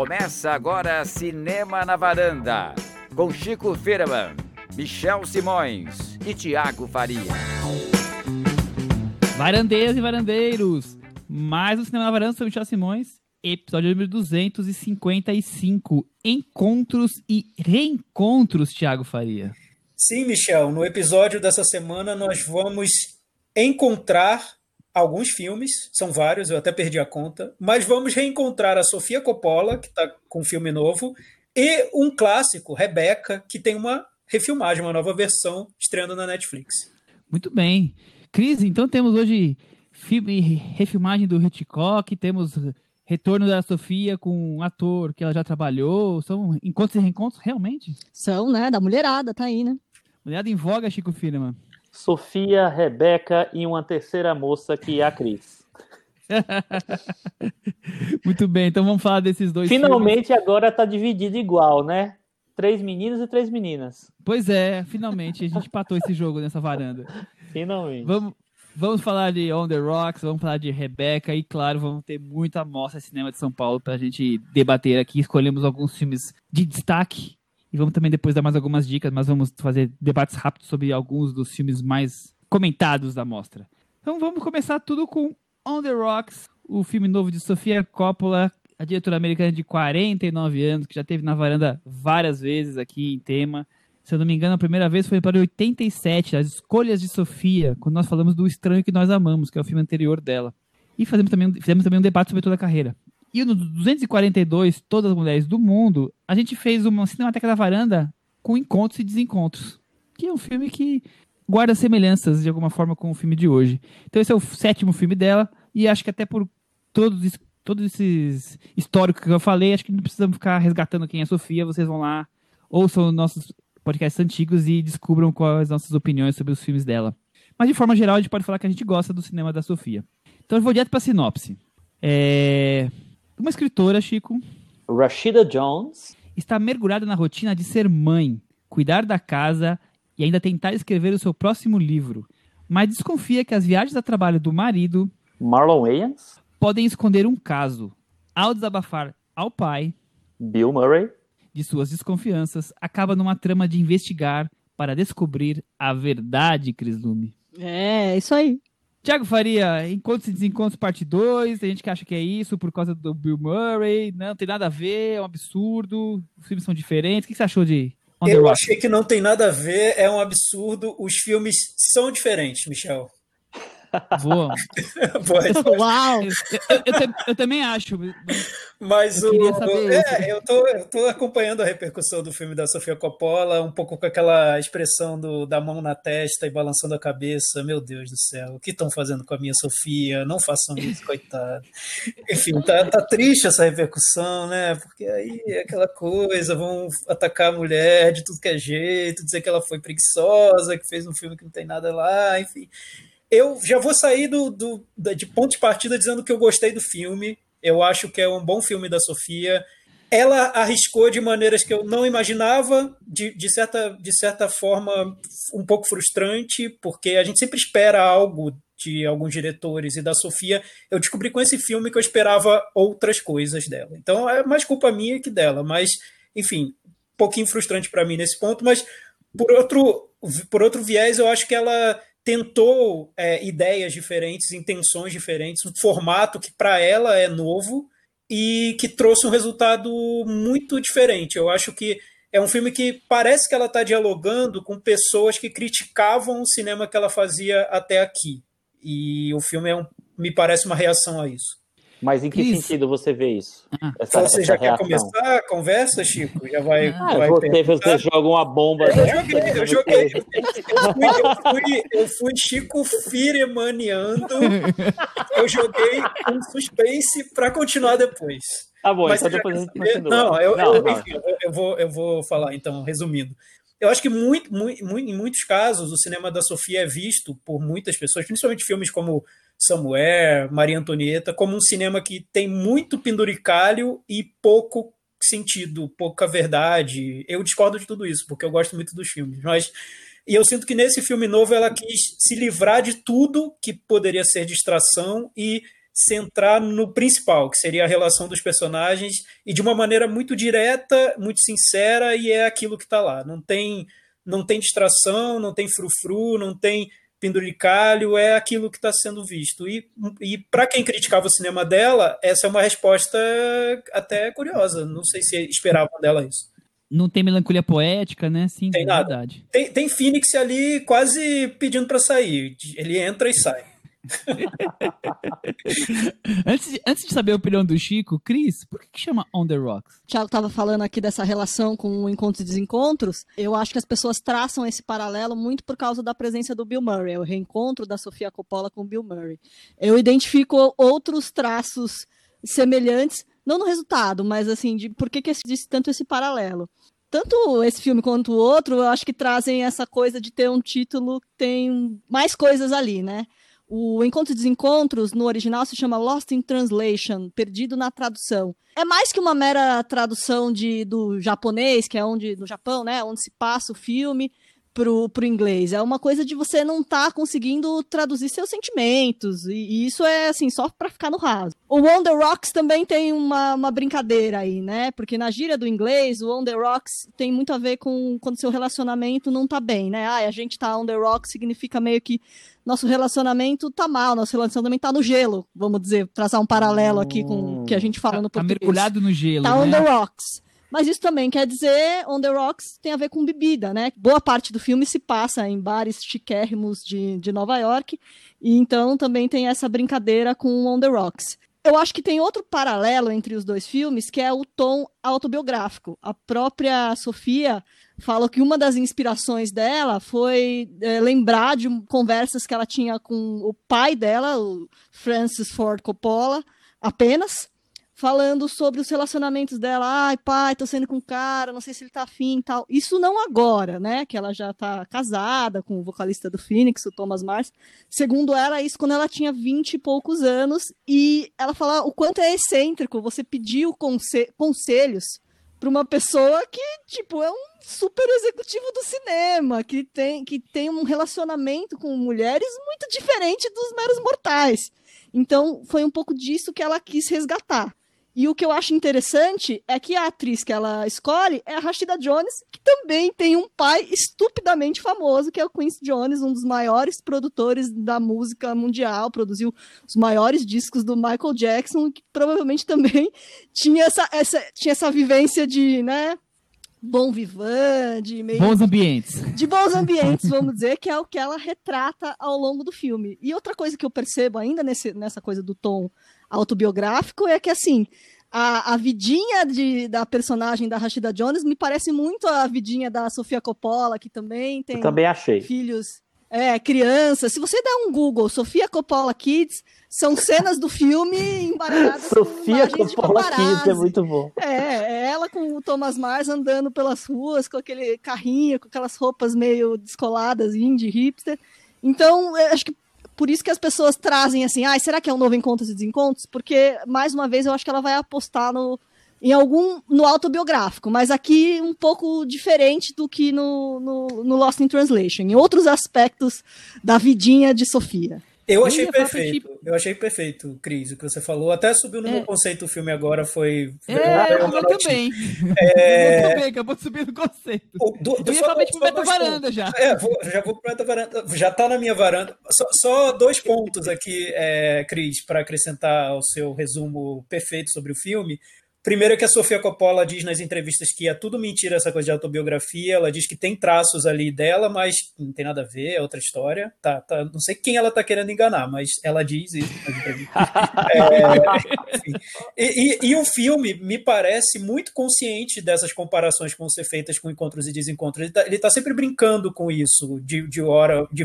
Começa agora Cinema na Varanda, com Chico Firman, Michel Simões e Tiago Faria. Varandeiras e varandeiros, mais um Cinema na Varanda sobre Michel Simões, episódio número 255, Encontros e Reencontros, Tiago Faria. Sim, Michel, no episódio dessa semana nós vamos encontrar alguns filmes, são vários, eu até perdi a conta, mas vamos reencontrar a Sofia Coppola, que está com um filme novo, e um clássico, Rebecca, que tem uma refilmagem, uma nova versão estreando na Netflix. Muito bem. Cris, então temos hoje filme, refilmagem do Hitchcock, temos retorno da Sofia com um ator que ela já trabalhou, são encontros e reencontros, realmente? São, né? Da mulherada, tá aí, né? Mulherada em voga, Chico Firman. Sofia, Rebeca e uma terceira moça que é a Cris. Muito bem, então vamos falar desses dois Finalmente filmes. agora tá dividido igual, né? Três meninos e três meninas. Pois é, finalmente a gente patou esse jogo nessa varanda. Finalmente. Vamos, vamos falar de On The Rocks, vamos falar de Rebeca e, claro, vamos ter muita mostra de cinema de São Paulo pra gente debater aqui. Escolhemos alguns filmes de destaque e vamos também depois dar mais algumas dicas, mas vamos fazer debates rápidos sobre alguns dos filmes mais comentados da mostra. Então vamos começar tudo com On The Rocks, o filme novo de Sofia Coppola, a diretora americana de 49 anos, que já teve na varanda várias vezes aqui em tema. Se eu não me engano, a primeira vez foi para 87, As Escolhas de Sofia, quando nós falamos do Estranho que Nós Amamos, que é o filme anterior dela. E fizemos também, fizemos também um debate sobre toda a carreira. E no 242, Todas as Mulheres do Mundo, a gente fez uma Cinemateca da Varanda com encontros e desencontros. Que é um filme que guarda semelhanças de alguma forma com o filme de hoje. Então esse é o sétimo filme dela, e acho que até por todos, todos esses históricos que eu falei, acho que não precisamos ficar resgatando quem é Sofia, vocês vão lá, ouçam nossos podcasts antigos e descubram quais as nossas opiniões sobre os filmes dela. Mas de forma geral, a gente pode falar que a gente gosta do cinema da Sofia. Então eu vou direto para a sinopse. É... Uma escritora, Chico. Rashida Jones. Está mergulhada na rotina de ser mãe, cuidar da casa e ainda tentar escrever o seu próximo livro. Mas desconfia que as viagens a trabalho do marido. Marlon Wayans. Podem esconder um caso. Ao desabafar ao pai. Bill Murray. De suas desconfianças, acaba numa trama de investigar para descobrir a verdade, Cris Lume. É, isso aí. Tiago Faria, Encontros e Desencontros Parte 2, tem gente que acha que é isso por causa do Bill Murray, não tem nada a ver, é um absurdo, os filmes são diferentes. O que você achou de On Eu achei que não tem nada a ver, é um absurdo, os filmes são diferentes, Michel. Boa. Uau! Eu, eu, eu, eu, também acho. Mas o. É, eu tô, eu tô acompanhando a repercussão do filme da Sofia Coppola, um pouco com aquela expressão do, da mão na testa e balançando a cabeça. Meu Deus do céu, o que estão fazendo com a minha Sofia? Não façam isso, coitado. Enfim, tá, tá triste essa repercussão, né? Porque aí é aquela coisa, vão atacar a mulher de tudo que é jeito, dizer que ela foi preguiçosa, que fez um filme que não tem nada lá, enfim eu já vou sair do, do, de ponto de partida dizendo que eu gostei do filme. Eu acho que é um bom filme da Sofia. Ela arriscou de maneiras que eu não imaginava, de, de, certa, de certa forma um pouco frustrante, porque a gente sempre espera algo de alguns diretores e da Sofia. Eu descobri com esse filme que eu esperava outras coisas dela. Então é mais culpa minha que dela, mas enfim, um pouquinho frustrante para mim nesse ponto, mas por outro, por outro viés, eu acho que ela tentou é, ideias diferentes, intenções diferentes, um formato que para ela é novo e que trouxe um resultado muito diferente. Eu acho que é um filme que parece que ela está dialogando com pessoas que criticavam o cinema que ela fazia até aqui. E o filme é um, me parece uma reação a isso. Mas em que isso. sentido você vê isso? Ah. Essa, você essa já reação? quer começar a conversa, Chico? Já vai. Ah, vai você, você joga uma bomba. Eu joguei, eu joguei. Eu fui, eu fui, eu fui Chico Firemaniando. Eu joguei um suspense para continuar depois. Tá bom, Mas então depois a gente continua. Não, eu, não, eu, não. Enfim, eu, vou, eu vou falar, então, resumindo. Eu acho que muito, muito, em muitos casos o cinema da Sofia é visto por muitas pessoas, principalmente filmes como Somewhere, Maria Antonieta, como um cinema que tem muito penduricalho e pouco sentido, pouca verdade. Eu discordo de tudo isso, porque eu gosto muito dos filmes. Mas e eu sinto que nesse filme novo ela quis se livrar de tudo que poderia ser distração e centrar no principal, que seria a relação dos personagens, e de uma maneira muito direta, muito sincera, e é aquilo que está lá. Não tem, não tem distração, não tem frufru, não tem penduricalho, é aquilo que está sendo visto. E, e para quem criticava o cinema dela, essa é uma resposta até curiosa. Não sei se esperavam dela isso. Não tem melancolia poética, né? Sim, tem é nada. verdade. Tem, tem Phoenix ali quase pedindo para sair. Ele entra e sai. antes, de, antes de saber a opinião do Chico, Cris, por que, que chama On the Rocks? O Thiago estava falando aqui dessa relação com encontros e desencontros. Eu acho que as pessoas traçam esse paralelo muito por causa da presença do Bill Murray, o reencontro da Sofia Coppola com o Bill Murray. Eu identifico outros traços semelhantes, não no resultado, mas assim, de por que, que existe tanto esse paralelo tanto esse filme quanto o outro, eu acho que trazem essa coisa de ter um título que tem mais coisas ali, né? O Encontro e Desencontros, no original, se chama Lost in Translation, Perdido na Tradução. É mais que uma mera tradução de, do japonês, que é onde, no Japão, né, onde se passa o filme, pro, pro inglês. É uma coisa de você não estar tá conseguindo traduzir seus sentimentos. E, e isso é, assim, só para ficar no raso. O On The Rocks também tem uma, uma brincadeira aí, né? Porque na gíria do inglês, o On The Rocks tem muito a ver com quando seu relacionamento não tá bem, né? Ah, a gente tá on the rocks significa meio que nosso relacionamento tá mal, nosso relacionamento tá no gelo, vamos dizer, traçar um paralelo aqui com o que a gente fala tá, no português. Tá mergulhado no gelo, Tá né? on the rocks. Mas isso também quer dizer, On the Rocks tem a ver com bebida, né? Boa parte do filme se passa em bares chiquérrimos de, de Nova York, e então também tem essa brincadeira com On the Rocks. Eu acho que tem outro paralelo entre os dois filmes, que é o tom autobiográfico. A própria Sofia fala que uma das inspirações dela foi é, lembrar de conversas que ela tinha com o pai dela, o Francis Ford Coppola, apenas, falando sobre os relacionamentos dela. Ai, pai, tô saindo com um cara, não sei se ele tá afim e tal. Isso não agora, né? Que ela já tá casada com o vocalista do Phoenix, o Thomas Mars. Segundo ela, isso quando ela tinha vinte e poucos anos. E ela fala o quanto é excêntrico você pedir conse conselhos para uma pessoa que, tipo, é um super executivo do cinema, que tem, que tem um relacionamento com mulheres muito diferente dos meros mortais. Então, foi um pouco disso que ela quis resgatar. E o que eu acho interessante é que a atriz que ela escolhe é a Rashida Jones, que também tem um pai estupidamente famoso, que é o Quincy Jones, um dos maiores produtores da música mundial, produziu os maiores discos do Michael Jackson, que provavelmente também tinha essa, essa, tinha essa vivência de, né, bom vivan, de meio... Bons ambientes. De bons ambientes, vamos dizer, que é o que ela retrata ao longo do filme. E outra coisa que eu percebo ainda nesse, nessa coisa do tom autobiográfico é que, assim, a, a vidinha de, da personagem da Rashida Jones me parece muito a vidinha da Sofia Coppola, que também tem Eu também achei. filhos, é, crianças. Se você der um Google, Sofia Coppola Kids, são cenas do filme embaralhadas Sofia com Coppola Kids é muito bom. É, é ela com o Thomas Mars andando pelas ruas com aquele carrinho, com aquelas roupas meio descoladas, indie, hipster. Então, acho que por isso que as pessoas trazem assim, ah, será que é um novo Encontros e Desencontros? Porque, mais uma vez, eu acho que ela vai apostar no, em algum no autobiográfico, mas aqui um pouco diferente do que no, no, no Lost in Translation, em outros aspectos da vidinha de Sofia. Eu Eu achei falar perfeito. Eu achei perfeito, Cris, o que você falou. Até subiu no É. meu conceito o filme agora, foi. É, notinha. também. É, O meu também, acabou de subir no conceito. o- do- Eu ia só- pro só Beto dois Varanda já. É, vou- já vou para a varanda. Já tá na minha varanda. Só, só dois pontos aqui, é, Cris, para acrescentar ao seu resumo perfeito sobre o filme. Primeiro é que a Sofia Coppola diz nas entrevistas que é tudo mentira essa coisa de autobiografia. Ela diz que tem traços ali dela, mas não tem nada a ver, é outra história. Tá, tá, não sei quem ela tá querendo enganar, mas ela diz isso. É. E, e- e o filme me parece muito consciente dessas comparações que vão ser feitas com encontros e desencontros. Ele tá, ele tá sempre brincando com isso, de, de hora, de,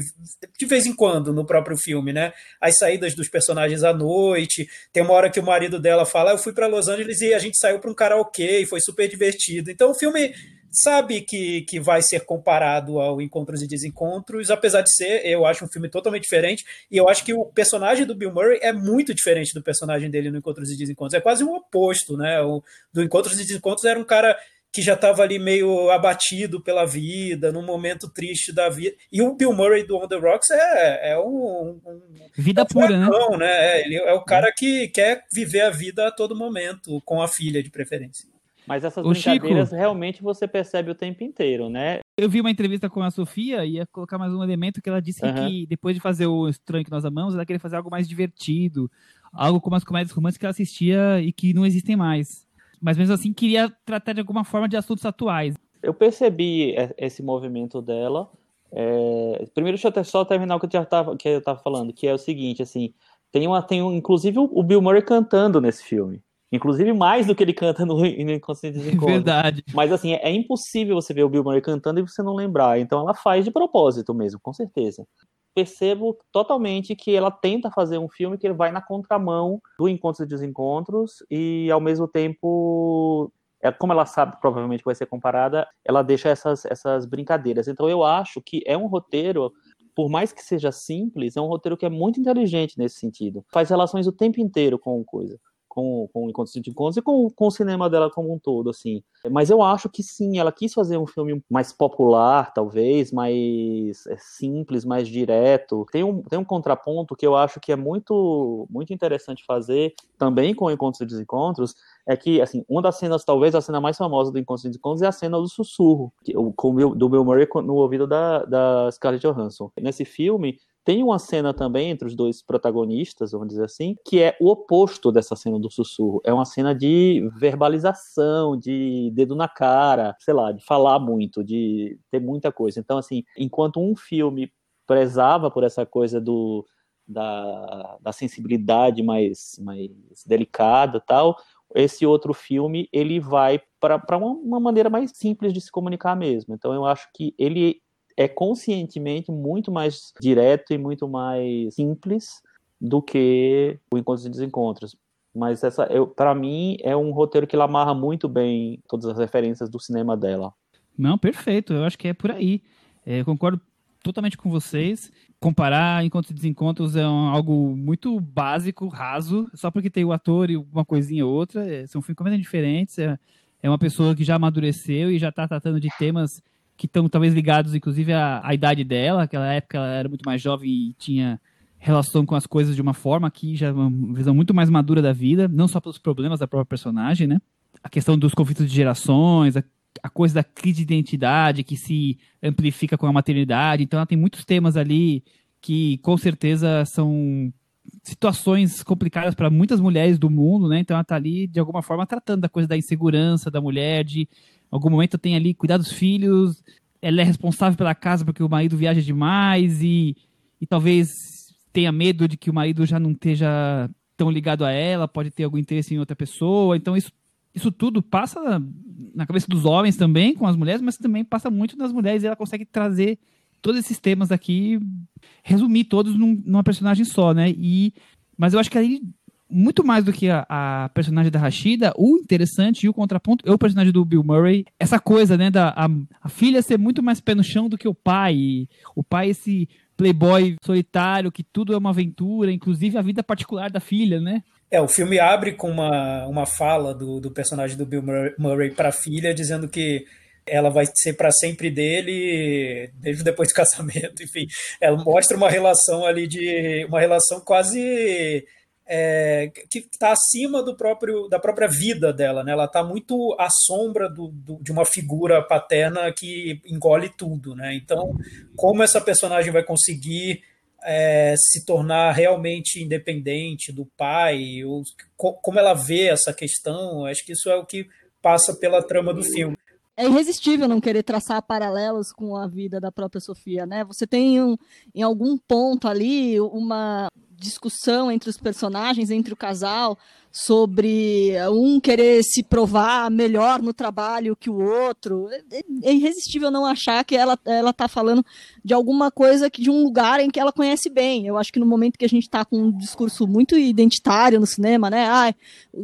de vez em quando, no próprio filme, né? As saídas dos personagens à noite. Tem uma hora que o marido dela fala: "Ah, Eu fui para Los Angeles e a gente saiu para um karaokê e foi super divertido. Então o filme sabe que, que vai ser comparado ao Encontros e Desencontros, apesar de ser, eu acho um filme totalmente diferente, e eu acho que o personagem do Bill Murray é muito diferente do personagem dele no Encontros e Desencontros. É quase o oposto, né? O, do Encontros e Desencontros era um cara que já estava ali meio abatido pela vida, num momento triste da vida. E o Bill Murray do On the Rocks é, é um, um vida é pura, né? né? É, ele é o cara que quer viver a vida a todo momento, com a filha de preferência. Mas essas o brincadeiras Chico, realmente você percebe o tempo inteiro, né? Eu vi uma entrevista com a Sofia e ia colocar mais um elemento que ela disse uhum. que depois de fazer o Estranho que Nós Amamos, ela queria fazer algo mais divertido, algo como as comédias românticas que ela assistia e que não existem mais. Mas mesmo assim queria tratar de alguma forma de assuntos atuais. Eu percebi esse movimento dela. É... Primeiro, deixa eu só terminar o que eu já estava que eu tava falando, que é o seguinte, assim, tem uma, tem um, inclusive o Bill Murray cantando nesse filme. Inclusive mais do que ele canta no, no Inconsciente Desencontro. Verdade. Mas assim, é impossível você ver o Bill Murray cantando e você não lembrar. Então ela faz de propósito mesmo, com certeza. Percebo totalmente que ela tenta fazer um filme que vai na contramão do Encontros e Desencontros e ao mesmo tempo é, como ela sabe provavelmente vai ser comparada, ela deixa essas, essas brincadeiras. Então eu acho que é um roteiro, por mais que seja simples, é um roteiro que é muito inteligente nesse sentido. Faz relações o tempo inteiro com coisa com, com Encontros de Encontros e com, com o cinema dela como um todo, assim. Mas eu acho que sim, ela quis fazer um filme mais popular, talvez, mais é, simples, mais direto. Tem um, tem um contraponto que eu acho que é muito, muito interessante fazer, também com Encontros e Desencontros, é que, assim, uma das cenas, talvez a cena mais famosa do Encontros e Desencontros é a cena do sussurro, que, com, do Bill Murray no ouvido da, da Scarlett Johansson. Nesse filme, tem uma cena também entre os dois protagonistas, vamos dizer assim, que é o oposto dessa cena do sussurro. É uma cena de verbalização, de dedo na cara, sei lá, de falar muito, de ter muita coisa. Então, assim, enquanto um filme prezava por essa coisa do da, da sensibilidade mais, mais delicada tal, esse outro filme ele vai para uma, uma maneira mais simples de se comunicar mesmo. Então eu acho que ele é conscientemente muito mais direto e muito mais simples do que o Encontros e Desencontros. Mas essa, para mim, é um roteiro que amarra muito bem todas as referências do cinema dela. Não, perfeito. Eu acho que é por aí. É, eu concordo totalmente com vocês. Comparar Encontros e Desencontros é um, algo muito básico, raso, só porque tem o ator e uma coisinha ou outra. É, são filmes completamente diferentes. É, é uma pessoa que já amadureceu e já está tratando de temas que estão talvez ligados, inclusive, à, à, idade dela. Aquela época ela era muito mais jovem e tinha relação com as coisas de uma forma que já é uma visão muito mais madura da vida, não só pelos problemas da própria personagem, né? A questão dos conflitos de gerações, a, a coisa da crise de identidade que se amplifica com a maternidade. Então ela tem muitos temas ali que com certeza são situações complicadas para muitas mulheres do mundo, né? Então ela está ali de alguma forma tratando da coisa da insegurança da mulher, de algum momento tem ali cuidar dos filhos, ela é responsável pela casa porque o marido viaja demais e, e talvez tenha medo de que o marido já não esteja tão ligado a ela, pode ter algum interesse em outra pessoa. Então isso, isso tudo passa na cabeça dos homens também, com as mulheres, mas também passa muito nas mulheres e ela consegue trazer todos esses temas aqui, resumir todos num, numa personagem só, né? E, mas eu acho que aí muito mais do que a, a, personagem da Rashida, o interessante e o contraponto é o personagem do Bill Murray. Essa coisa, né, da a, a filha ser muito mais pé no chão do que o pai. O pai, esse playboy solitário, que tudo é uma aventura, inclusive a vida particular da filha, né? É, o filme abre com uma, uma fala do, do personagem do Bill Murray para a filha, dizendo que ela vai ser para sempre dele, desde depois do casamento, enfim. Ela mostra uma relação ali de. uma relação quase é, que está acima do próprio da própria vida dela, né? Ela está muito à sombra do, do, de uma figura paterna que engole tudo, né? Então, como essa personagem vai conseguir é, se tornar realmente independente do pai, ou, como ela vê essa questão, acho que isso é o que passa pela trama do filme. É irresistível não querer traçar paralelos com a vida da própria Sofia, né? Você tem um, em algum ponto ali uma discussão entre os personagens, entre o casal, sobre um querer se provar melhor no trabalho que o outro. É, é irresistível não achar que ela ela está falando de alguma coisa que de um lugar em que ela conhece bem. Eu acho que no momento que a gente está com um discurso muito identitário no cinema, né, ah,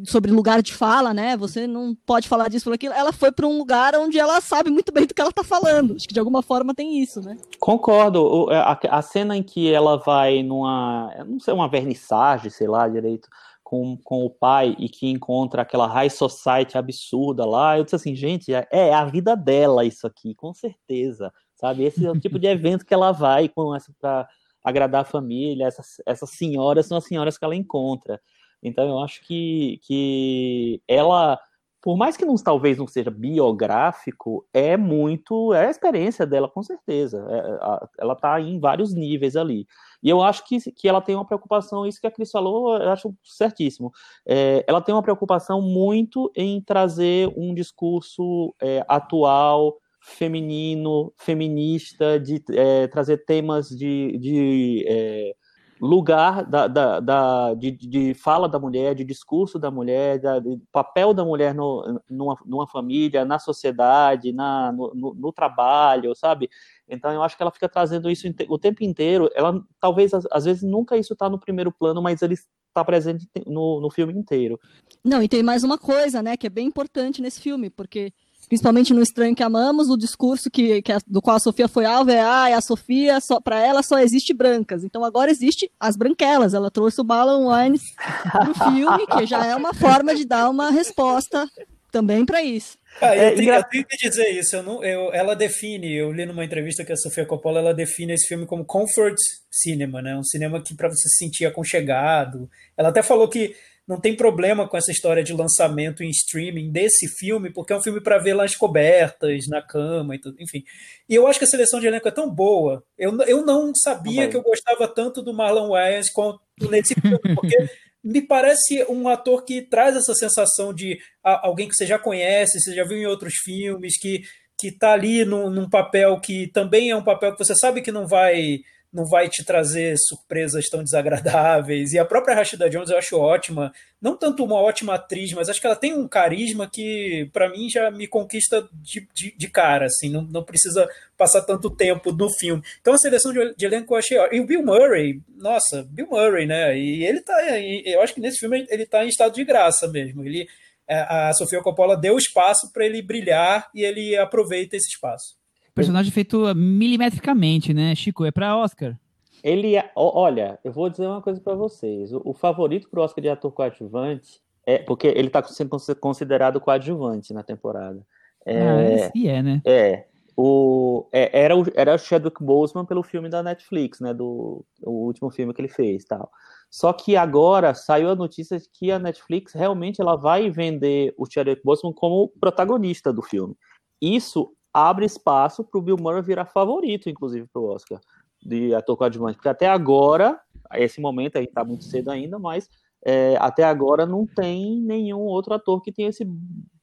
sobre lugar de fala, né, você não pode falar disso por aquilo. Ela foi para um lugar onde ela sabe muito bem do que ela está falando. Acho que de alguma forma tem isso, né? Concordo. A, cena em que ela vai numa, não sei, uma vernissagem, sei lá direito com, com o pai e que encontra aquela high society absurda lá, eu disse assim, gente, é, é a vida dela isso aqui, com certeza, sabe? Esse é o tipo de evento que ela vai com essa para agradar a família, essas, essas senhoras são as senhoras que ela encontra. Então eu acho que, que ela por mais que não, talvez não seja biográfico, é muito, é a experiência dela, com certeza. É, a, ela está em vários níveis ali. E eu acho que, que ela tem uma preocupação, isso que a Cris falou, eu acho certíssimo. É, ela tem uma preocupação muito em trazer um discurso é, atual, feminino, feminista, de é, trazer temas de, de é, lugar da, da, da de, de, fala da mulher, de discurso da mulher, da, de papel da mulher no, numa, numa família, na sociedade, na, no, no, no, trabalho, sabe? Então eu acho que ela fica trazendo isso o tempo inteiro. Ela talvez às vezes nunca isso está no primeiro plano, mas ele está presente no, no filme inteiro. Não, e tem mais uma coisa, né, que é bem importante nesse filme, porque principalmente no Estranho que Amamos, o discurso que, que a, do qual a Sofia foi alvo é, ah, a Sofia, só, para ela só existe brancas. Então agora existe as branquelas. Ela trouxe o Marlon Waynes pro filme, que já é uma forma de dar uma resposta também para isso. Ah, eu, é, tenho, eu, tenho, que dizer isso. Eu não, eu, ela define, eu li numa entrevista que a Sofia Coppola ela define esse filme como comfort cinema, né? Um cinema que para você se sentir aconchegado. Ela até falou que não tem problema com essa história de lançamento em streaming desse filme, porque é um filme para ver lá as cobertas, na cama e tudo, enfim. E eu acho que a seleção de elenco é tão boa. Eu, eu não sabia que eu gostava tanto do Marlon Wayans quanto nesse filme, porque me parece um ator que traz essa sensação de alguém que você já conhece, você já viu em outros filmes, que que está ali num, num papel que também é um papel que você sabe que não vai não vai te trazer surpresas tão desagradáveis. E a própria Rashida Jones eu acho ótima, não tanto uma ótima atriz, mas acho que ela tem um carisma que para mim já me conquista de, de, de, cara, assim, não, não precisa passar tanto tempo no filme. Então a seleção de, de elenco eu achei ótima. E o Bill Murray, nossa, Bill Murray, né? E ele tá, eu acho que nesse filme ele tá em estado de graça mesmo. Ele é, a Sofia Coppola deu espaço para ele brilhar e ele aproveita esse espaço. Personagem feito milimetricamente, né, Chico? É para Oscar. Ele, é, olha, eu vou dizer uma coisa para vocês. O, o favorito pro Oscar de ator coadjuvante é porque ele está sendo considerado coadjuvante na temporada. É, ah, e é, né? É. O, é, era, o, era o Chadwick Boseman pelo filme da Netflix, né? Do o último filme que ele fez, tal. Só que agora saiu a notícia de que a Netflix realmente ela vai vender o Chadwick Boseman como protagonista do filme. Isso abre espaço para o Bill Murray virar favorito, inclusive, para o Oscar de ator coadjuvante, porque até agora, a esse momento, aí está muito cedo ainda, mas é, até agora não tem nenhum outro ator que tenha esse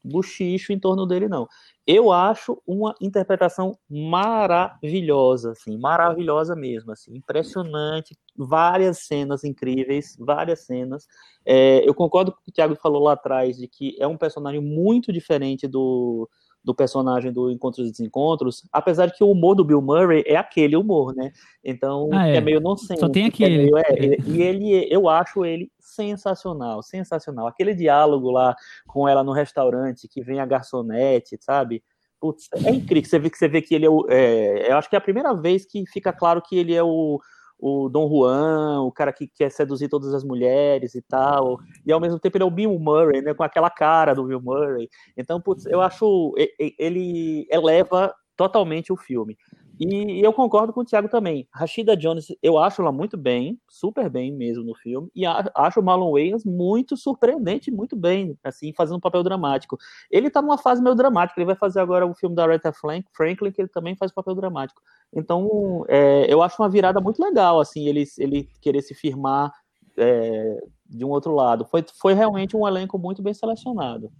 buchicho em torno dele, não. Eu acho uma interpretação maravilhosa, assim, maravilhosa mesmo, assim, impressionante, várias cenas incríveis, várias cenas. É, eu concordo com o que o Thiago falou lá atrás, de que é um personagem muito diferente do, do personagem do Encontros e Desencontros, apesar de que o humor do Bill Murray é aquele humor, né? Então, ah, é. é. meio nonsense. Só tem aquele. É meio, é, e ele, eu acho ele sensacional, sensacional. Aquele diálogo lá com ela no restaurante, que vem a garçonete, sabe? Putz, é incrível. Você vê que você vê que ele é o. É, eu acho que é a primeira vez que fica claro que ele é o o Dom Juan, o cara que quer seduzir todas as mulheres e tal, e ao mesmo tempo ele é o Bill Murray, né, com aquela cara do Bill Murray. Então, putz, eu acho ele eleva totalmente o filme. E, eu concordo com o Thiago também. Rashida Jones, eu acho ela muito bem, super bem mesmo no filme, e acho o Marlon Wayans muito surpreendente, muito bem, assim, fazendo um papel dramático. Ele tá numa fase meio dramática, ele vai fazer agora o filme da Aretha Franklin, que ele também faz papel dramático. Então, é, eu acho uma virada muito legal, assim, ele, ele querer se firmar é, de um outro lado. Foi, foi realmente um elenco muito bem selecionado.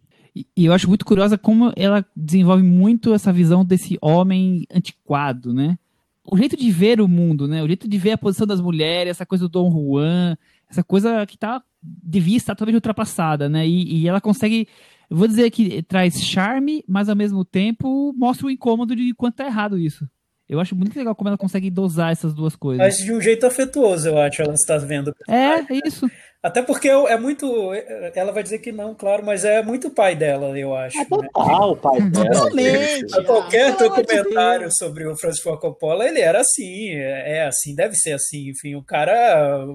E, eu acho muito curiosa como ela desenvolve muito essa visão desse homem antiquado, né? O jeito de ver o mundo, né? O jeito de ver a posição das mulheres, essa coisa do Dom Juan, essa coisa que tá devia estar totalmente ultrapassada, né? E, e ela consegue, vou dizer que traz charme, mas ao mesmo tempo mostra o incômodo de quanto é errado isso. Eu acho muito legal como ela consegue dosar essas duas coisas. Mas de um jeito afetuoso, eu acho, ela está vendo. É, isso. Até porque é muito. Ela vai dizer que não, claro, mas é muito pai dela, eu acho. É total, né? pai dela. Totalmente. Qualquer documentário sobre o Francis Ford Coppola, ele era assim, é, é assim, deve ser assim. Enfim, o cara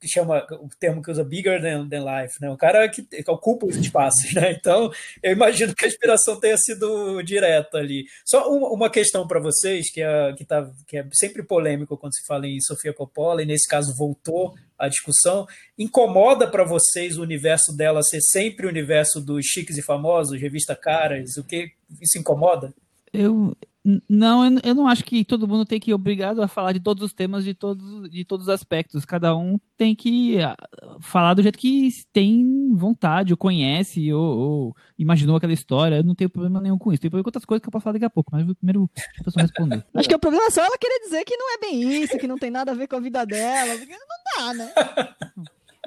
que chama o termo que usa bigger than, than life, né? O cara que, que ocupa os espaços, né? Então, eu imagino que a inspiração tenha sido direta ali. Só uma, uma questão para vocês que é, que, tá, que é sempre polêmico quando se fala em Sofia Coppola, e nesse caso voltou a discussão. Incomoda para vocês o universo dela ser sempre o universo dos chiques e famosos, revista Caras? O que isso incomoda? Eu, não, eu não acho que todo mundo tem que ir obrigado a falar de todos os temas, de todos, de todos os aspectos. Cada um tem que ah, falar do jeito que tem vontade, ou conhece, ou, ou imaginou aquela história. Eu não tenho problema nenhum com isso. Tem problema com outras coisas que eu posso falar daqui a pouco, mas eu primeiro a pessoa responder. acho que o problema é só ela querer dizer que não é bem isso, que não tem nada a ver com a vida dela. Não dá, né?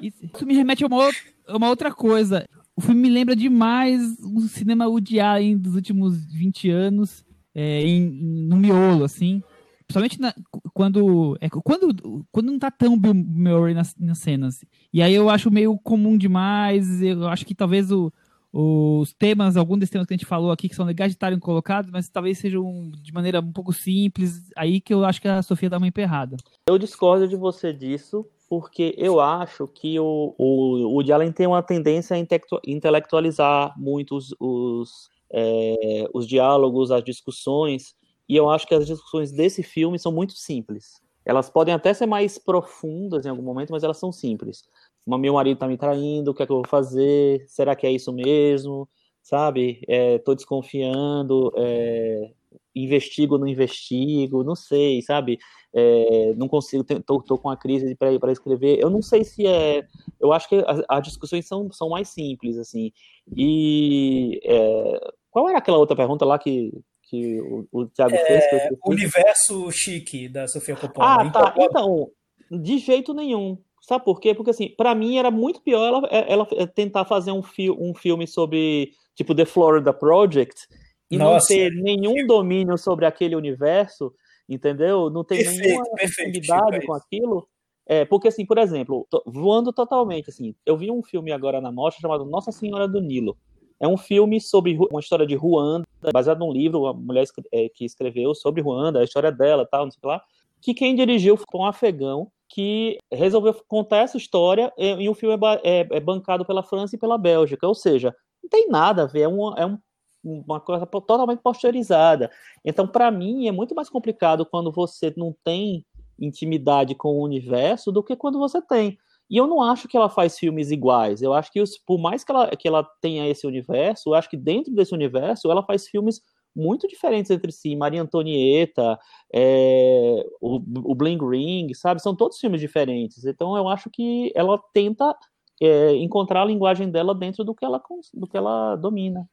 Isso me remete a uma, uma outra coisa. O filme me lembra demais o cinema Woody Allen dos últimos 20 anos é, em, no miolo, assim. Principalmente na, quando, é, quando, quando não tá tão Bill Murray nas, nas cenas. E aí eu acho meio comum demais. Eu acho que talvez o, os temas, alguns desses temas que a gente falou aqui, que são legais de estarem colocados, mas talvez sejam de maneira um pouco simples. Aí que eu acho que a Sofia dá uma emperrada. Eu discordo de você disso, porque eu acho que o, o, Woody Allen tem uma tendência a intelectualizar muito os, os é, os diálogos, as discussões, e eu acho que as discussões desse filme são muito simples. Elas podem até ser mais profundas em algum momento, mas elas são simples. Meu marido tá me traindo, o que é que eu vou fazer? Será que é isso mesmo? Sabe? É, tô desconfiando, é, investigo ou não investigo, não sei, sabe? É, não consigo, tô, tô, com a crise para escrever. Eu não sei se é. Eu acho que as, as discussões são, são mais simples, assim. E é, qual era aquela outra pergunta lá que, que o, o Thiago é, fez? universo chique da Sofia Coppola. Ah, tá. Então, de jeito nenhum. Sabe por quê? Porque, assim, para mim era muito pior ela, ela tentar fazer um, fi um filme sobre, tipo, The Florida Project e Nossa. não ter nenhum domínio sobre aquele universo, entendeu? Não ter perfeito, nenhuma intimidade com aquilo. É, porque, assim, por exemplo, voando totalmente, assim, eu vi um filme agora na mostra chamado Nossa Senhora do Nilo. É um filme sobre uma história de Ruanda, baseado num livro, uma mulher é, que escreveu sobre Ruanda, a história dela, tal, não sei lá, que quem dirigiu foi um afegão que resolveu contar essa história e o filme é, é, é, bancado pela França e pela Bélgica, ou seja, não tem nada a ver, é, um, é um, uma coisa totalmente posteriorizada. Então, para mim, é muito mais complicado quando você não tem intimidade com o universo do que quando você tem. E eu não acho que ela faz filmes iguais. Eu acho que, os, por mais que ela, que ela tenha esse universo, eu acho que dentro desse universo ela faz filmes muito diferentes entre si. Maria Antonieta, é, o, o Bling Ring, sabe? São todos filmes diferentes. Então eu acho que ela tenta é, encontrar a linguagem dela dentro do que ela, do que ela domina.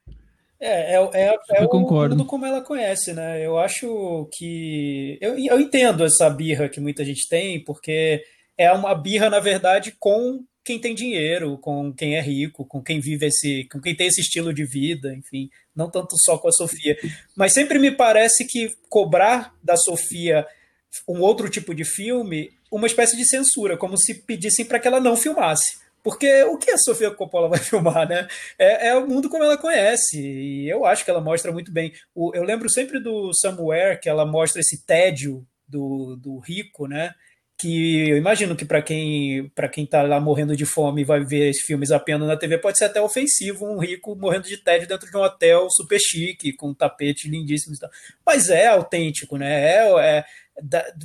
É, é, é, é o mundo como ela conhece, né? Eu acho que. Eu, eu entendo essa birra que muita gente tem, porque é uma birra, na verdade, com quem tem dinheiro, com quem é rico, com quem vive esse, com quem tem esse estilo de vida, enfim, não tanto só com a Sofia. Mas sempre me parece que cobrar da Sofia um outro tipo de filme, uma espécie de censura, como se pedissem para que ela não filmasse. Porque o que a Sofia Coppola vai filmar, né? É, é, o mundo como ela conhece. E eu acho que ela mostra muito bem. O, eu lembro sempre do Somewhere, que ela mostra esse tédio do, do rico, né? que eu imagino que para quem para quem está lá morrendo de fome e vai ver esses filmes apenas na TV pode ser até ofensivo um rico morrendo de tédio dentro de um hotel super chique com tapetes lindíssimos mas é autêntico né é, é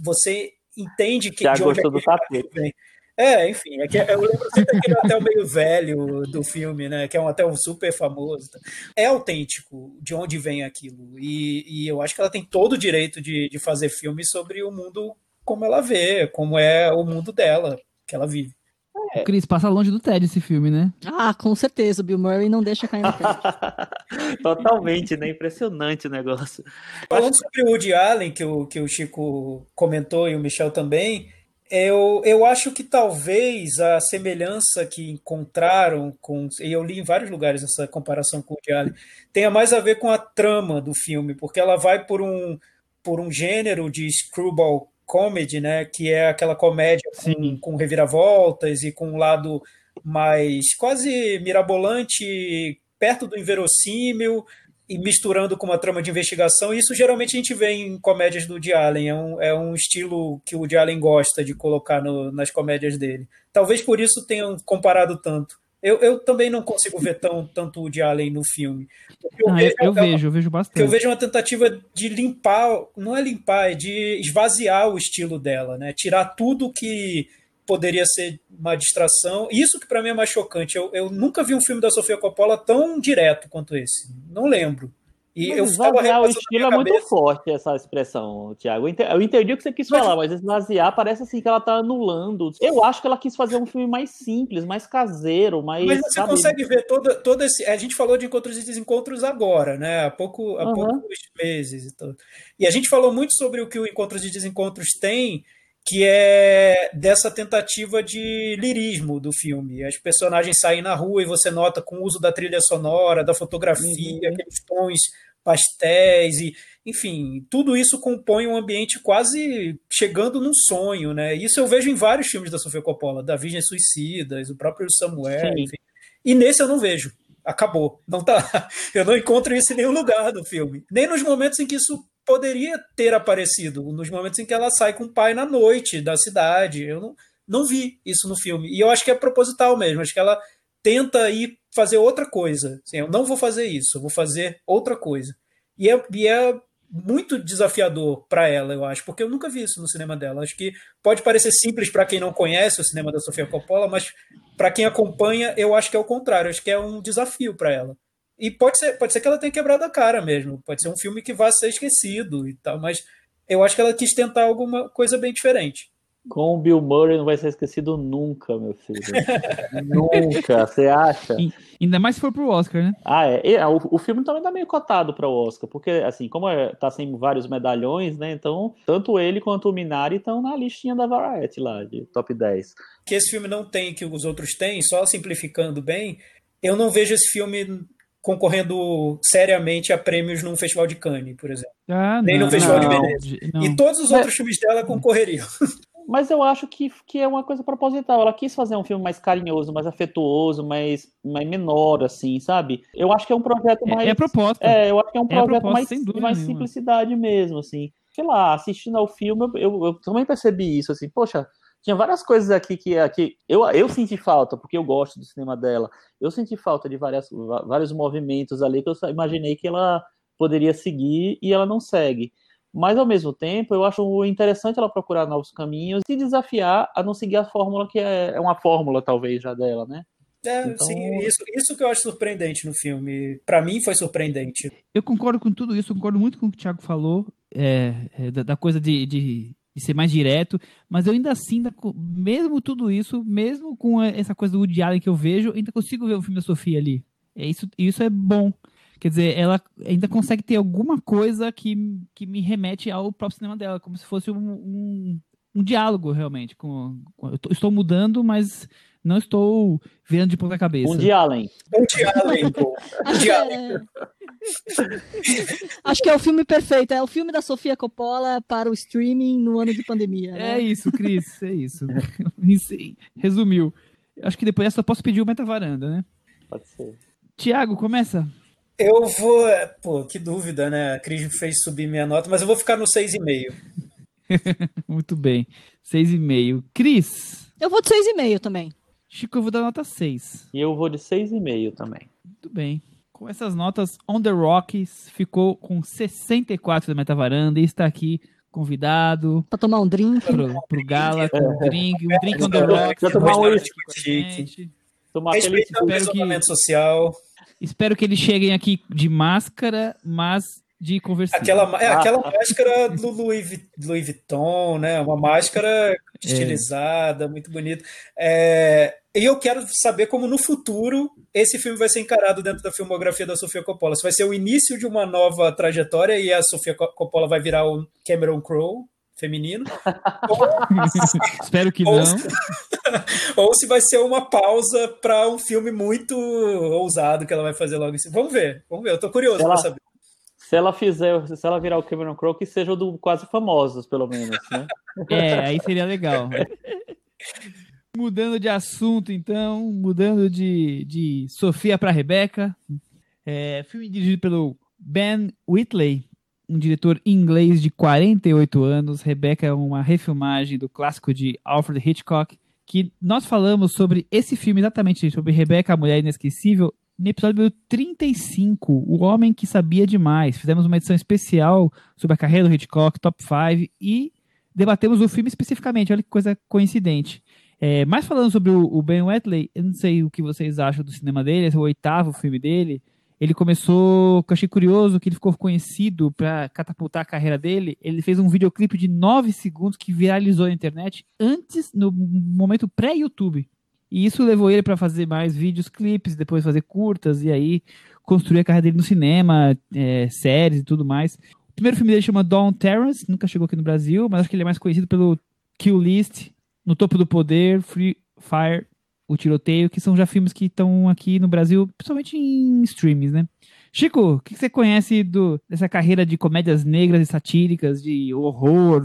você entende que Já de onde é do tapete vem. É, enfim, é que eu lembro sempre daquele hotel meio velho do filme, né? Que é um hotel super famoso. É autêntico de onde vem aquilo. E, e eu acho que ela tem todo o direito de, de fazer filmes sobre o mundo como ela vê, como é o mundo dela, que ela vive. É. Cris, passa longe do Ted esse filme, né? Ah, com certeza. O Bill Murray não deixa cair no Ted. Totalmente, né? Impressionante o negócio. Falando sobre o Woody Allen, que o, que o Chico comentou e o Michel também, eu, eu acho que talvez a semelhança que encontraram com. E eu li em vários lugares essa comparação com o Allen, tenha mais a ver com a trama do filme, porque ela vai por um, por um gênero de screwball comedy, né? Que é aquela comédia com, com, reviravoltas e com um lado mais quase mirabolante, perto do inverossímil, e misturando com uma trama de investigação. Isso geralmente a gente vê em comédias do Woody Allen. É um, é um estilo que o Woody Allen gosta de colocar no, nas comédias dele. Talvez por isso tenham comparado tanto. Eu, eu também não consigo ver tão, tanto o Woody Allen no filme. Eu, ah, vejo, eu, eu vejo, eu vejo bastante. Eu vejo uma tentativa de limpar, não é limpar, é de esvaziar o estilo dela, né? Tirar tudo que poderia ser uma distração. Isso que para mim é mais chocante. Eu, eu nunca vi um filme da Sofia Coppola tão direto quanto esse. Não lembro. E mas eu esvaziar o estilo é muito forte essa expressão, Thiago. Eu entendi o que você quis mas... falar, mas esvaziar parece assim que ela tá anulando. Eu acho que ela quis fazer um filme mais simples, mais caseiro, mais. Mas você sabe... consegue ver todo, todo esse. A gente falou de encontros e desencontros agora, né? Há, pouco, há uhum. poucos meses e tudo. E a gente falou muito sobre o que o Encontros e Desencontros tem que é dessa tentativa de lirismo do filme. As personagens saem na rua e você nota com o uso da trilha sonora, da fotografia, uhum. aqueles tons pastéis e, enfim, tudo isso compõe um ambiente quase chegando num sonho, né? Isso eu vejo em vários filmes da Sofia Coppola, da Virgem Suicidas, o próprio Samuel, Sim. enfim. E nesse eu não vejo. Acabou. Não tá. Eu não encontro isso em nenhum lugar do filme. Nem nos momentos em que isso poderia ter aparecido nos momentos em que ela sai com o pai na noite da cidade. Eu não, não vi isso no filme. E eu acho que é proposital mesmo. Acho que ela tenta ir fazer outra coisa. Assim, eu não vou fazer isso, eu vou fazer outra coisa. E é, e é muito desafiador para ela, eu acho, porque eu nunca vi isso no cinema dela. Acho que pode parecer simples para quem não conhece o cinema da Sofia Coppola, mas para quem acompanha, eu acho que é o contrário. Acho que é um desafio para ela. E pode ser, pode ser que ela tenha quebrado a cara mesmo. Pode ser um filme que vá ser esquecido e tal, mas eu acho que ela quis tentar alguma coisa bem diferente. Com o Bill Murray não vai ser esquecido nunca, meu filho. nunca, você acha? E, ainda mais se for pro Oscar, né? Ah, é. E, o, o, filme também tá meio cotado para o Oscar, porque, assim, como é, tá sem vários medalhões, né? Então, tanto ele quanto o Minari estão na listinha da Variety lá, de top 10. Que esse filme não tem, que os outros têm, só simplificando bem, eu não vejo esse filme concorrendo seriamente a prêmios num festival de Cannes, por exemplo. Ah, Nem no Festival não, de Veneza. E todos os outros filmes dela concorreriam. Mas eu acho que, que é uma coisa proposital. Ela quis fazer um filme mais carinhoso, mais afetuoso, mais, mais menor, assim, sabe? Eu acho que é um projeto mais. É, é proposta. É, eu acho que é um é projeto mais, mais simplicidade mesmo, assim. Sei lá, assistindo ao filme, eu, eu, eu também percebi isso, assim, poxa, tinha várias coisas aqui que, aqui eu, eu senti falta, porque eu gosto do cinema dela. Eu senti falta de várias, vários movimentos ali que eu imaginei que ela poderia seguir e ela não segue. Mas, ao mesmo tempo, eu acho interessante ela procurar novos caminhos e desafiar a não seguir a fórmula que é, é uma fórmula, talvez, já dela, né? É, então... sim, isso, isso que eu acho surpreendente no filme. Para mim foi surpreendente. Eu concordo com tudo isso, concordo muito com o que o Thiago falou, é, é, da, da, coisa de, de de ser mais direto, mas eu ainda assim, mesmo tudo isso, mesmo com essa coisa do Woody Allen que eu vejo, ainda consigo ver o filme da Sofia ali. É isso, isso é bom. Quer dizer, ela ainda consegue ter alguma coisa que, que me remete ao próprio cinema dela, como se fosse um, um, um diálogo realmente. Com, com eu tô, estou mudando, mas não estou vendo de ponta cabeça. Um Allen. Um de Allen. um de Allen. Acho que é o filme perfeito. É o filme da Sofia Coppola para o streaming no ano de pandemia. Né? É isso, Cris. É isso. Resumiu. Acho que depois só posso pedir o meta-varanda, né? Pode ser. Tiago, começa. Eu vou. Pô, que dúvida, né? A Cris fez subir minha nota, mas eu vou ficar no 6,5. Muito bem. 6,5. Cris? Eu vou de 6,5 também. Chico, eu vou dar nota 6. E eu vou de 6,5 também. Muito bem. Com essas notas, On The Rocks ficou com 64 da Metavaranda e está aqui convidado. Para tomar um drink. Pro, pro Gala, com um drink. Um drink On The Rocks. Para tomar um whisky. Tomar aquele espero que, social. Espero que eles cheguem aqui de máscara, mas de conversar. Aquela, é, aquela ah. máscara do Louis, Louis Vuitton, né? Uma máscara é. estilizada, é. muito bonita. É, e eu quero saber como no futuro esse filme vai ser encarado dentro da filmografia da Sofia Coppola. Se vai ser o início de uma nova trajetória e a Sofia Coppola vai virar o Cameron Crowe feminino. Espero que ou, não. ou se vai ser uma pausa para um filme muito ousado que ela vai fazer logo assim. Vamos ver, vamos ver. Eu tô curioso para saber. Se ela fizer, se ela virar o Cameron Crowe, que seja o do Quase Famosos, pelo menos, né? É, aí seria legal. Mudando de assunto, então, mudando de, de Sofia para Rebeca. É, filme dirigido pelo Ben Whitley, um diretor inglês de 48 anos. Rebecca é uma refilmagem do clássico de Alfred Hitchcock, que nós falamos sobre esse filme exatamente, sobre Rebecca, a Mulher Inesquecível, no episódio 35, O Homem que Sabia Demais. Fizemos uma edição especial sobre a carreira do Hitchcock, Top 5, e debatemos o filme especificamente. Olha que coisa coincidente. É, mas falando sobre o, o Ben Wheatley, eu não sei o que vocês acham do cinema dele, esse é o oitavo filme dele. Ele começou, que eu achei curioso, que ele ficou conhecido para catapultar a carreira dele. Ele fez um videoclipe de 9 segundos que viralizou na internet antes, no momento pré-YouTube. E isso levou ele para fazer mais vídeos, clipes, depois fazer curtas, e aí construir a carreira dele no cinema, é, séries e tudo mais. O primeiro filme dele chama Dawn Terrence, nunca chegou aqui no Brasil, mas acho que ele é mais conhecido pelo Kill List, No Topo do Poder, Free Fire o Tiroteio, que são já filmes que estão aqui no Brasil, principalmente em streams, né? Chico, o que você conhece do, dessa carreira de comédias negras e satíricas, de horror,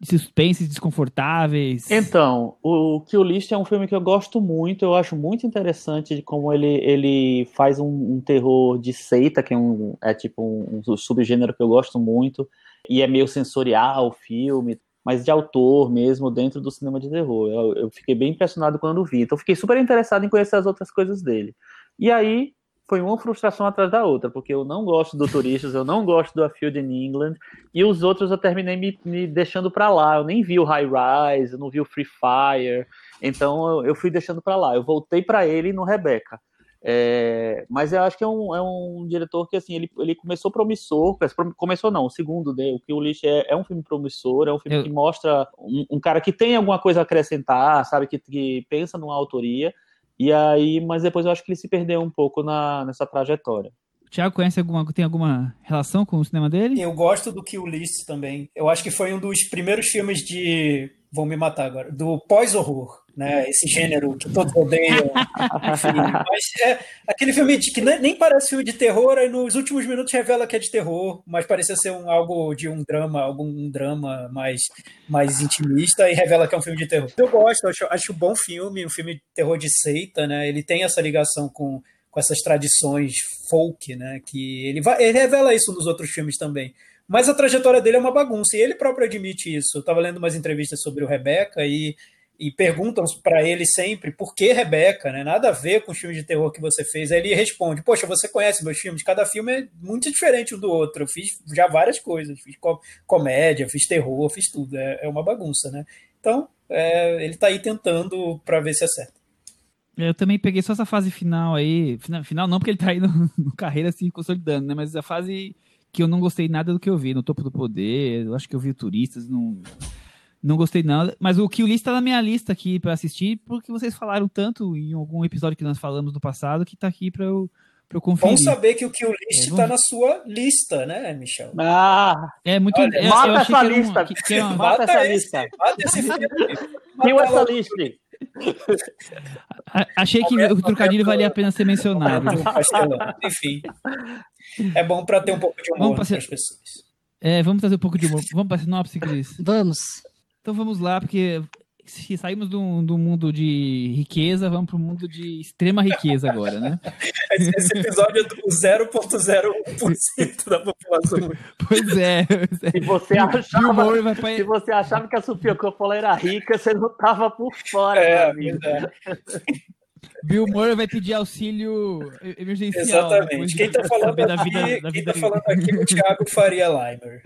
de suspense desconfortáveis? Então, o Kill List é um filme que eu gosto muito, eu acho muito interessante de como ele, ele faz um, um terror de seita, que é, um, é tipo um, um subgênero que eu gosto muito, e é meio sensorial o filme mas de autor mesmo dentro do cinema de terror. Eu, eu, fiquei bem impressionado quando vi. Então fiquei super interessado em conhecer as outras coisas dele. E aí foi uma frustração atrás da outra, porque eu não gosto do Turistas, eu não gosto do A Field in England, e os outros eu terminei me, me deixando para lá. Eu nem vi o High Rise, eu não vi o Free Fire, então eu, eu fui deixando para lá. Eu voltei para ele no Rebecca. É, mas eu acho que é um, é um diretor que assim ele, ele começou promissor, começou não, o segundo dele, o que o Lixo é, é um filme promissor, é um filme eu... que mostra um, um, cara que tem alguma coisa a acrescentar, sabe, que, que pensa numa autoria, e aí, mas depois eu acho que ele se perdeu um pouco na, nessa trajetória. Tiago conhece alguma, tem alguma relação com o cinema dele? Eu gosto do Kill List também. Eu acho que foi um dos primeiros filmes de vão me matar agora, do pós-horror, né? Esse gênero que todos odeiam. Enfim, mas é aquele filme de, que nem parece filme de terror, aí nos últimos minutos revela que é de terror, mas parecia ser um, algo de um drama, algum drama mais, mais intimista e revela que é um filme de terror. Eu gosto, acho, acho um bom filme, um filme de terror de seita, né? Ele tem essa ligação com, com essas tradições folk, né? Que ele, vai, ele revela isso nos outros filmes também. Mas a trajetória dele é uma bagunça, e ele próprio admite isso. Eu estava lendo umas entrevistas sobre o Rebeca e, e perguntam para ele sempre por que Rebeca, né? Nada a ver com os filmes de terror que você fez. Aí ele responde: Poxa, você conhece meus filmes? Cada filme é muito diferente um do outro. Eu fiz já várias coisas, fiz comédia, fiz terror, fiz tudo. É, é uma bagunça, né? Então, é, ele está aí tentando para ver se acerta. Eu também peguei só essa fase final aí. Final não, porque ele está aí no, no carreira se consolidando, né? Mas a fase que eu não gostei nada do que eu vi. No Topo do Poder, eu acho que eu vi Turistas, não, não gostei nada. Mas o Kill List tá na minha lista aqui para assistir, porque vocês falaram tanto em algum episódio que nós falamos no passado, que tá aqui para eu, pra eu conferir. Bom saber que o Kill List é, tá na sua lista, né, Michel? Ah! É muito... Olha, eu, mata eu essa lista! Um, que, que uma... Mata essa esse, lista! Mata esse filme! Kill essa lista! Achei que o trocadilho valia a pena ser mencionado. Enfim. É bom para ter um pouco de humor para as pessoas. É, vamos trazer um pouco de humor. Vamos para a sinopse, Cris? Vamos. Então vamos lá, porque se saímos do, do mundo de riqueza, vamos para o mundo de extrema riqueza agora, né? Esse episódio é do 0,01% da população. Pois é. Se você, achava, se você achava que a Sofia Coppola era rica, você não estava por fora, é, amigo. É. Bill Murray vai pedir auxílio emergencial. Exatamente. Quem está falando, aqui, da vida, da vida tá falando aqui é o Thiago Faria Limer.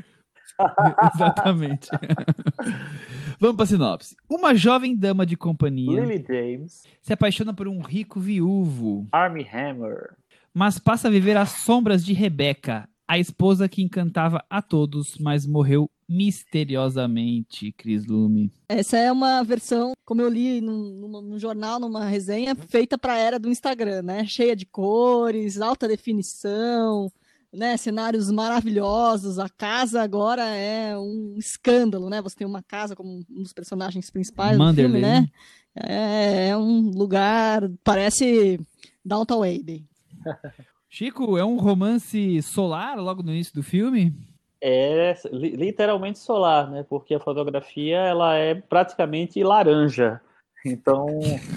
Exatamente. Vamos para a sinopse. Uma jovem dama de companhia Lily James se apaixona por um rico viúvo Army Hammer, mas passa a viver às sombras de Rebecca, a esposa que encantava a todos, mas morreu misteriosamente, Cris Lume. Essa é uma versão, como eu li num, num jornal, numa resenha, feita para a era do Instagram, né? Cheia de cores, alta definição, né? Cenários maravilhosos. A casa agora é um escândalo, né? Você tem uma casa como um dos personagens principais Manderley, do filme, né? É, é um lugar, parece Downtown Abbey. Chico, é um romance solar logo no início do filme? é literalmente solar, né? Porque a fotografia ela é praticamente laranja. Então.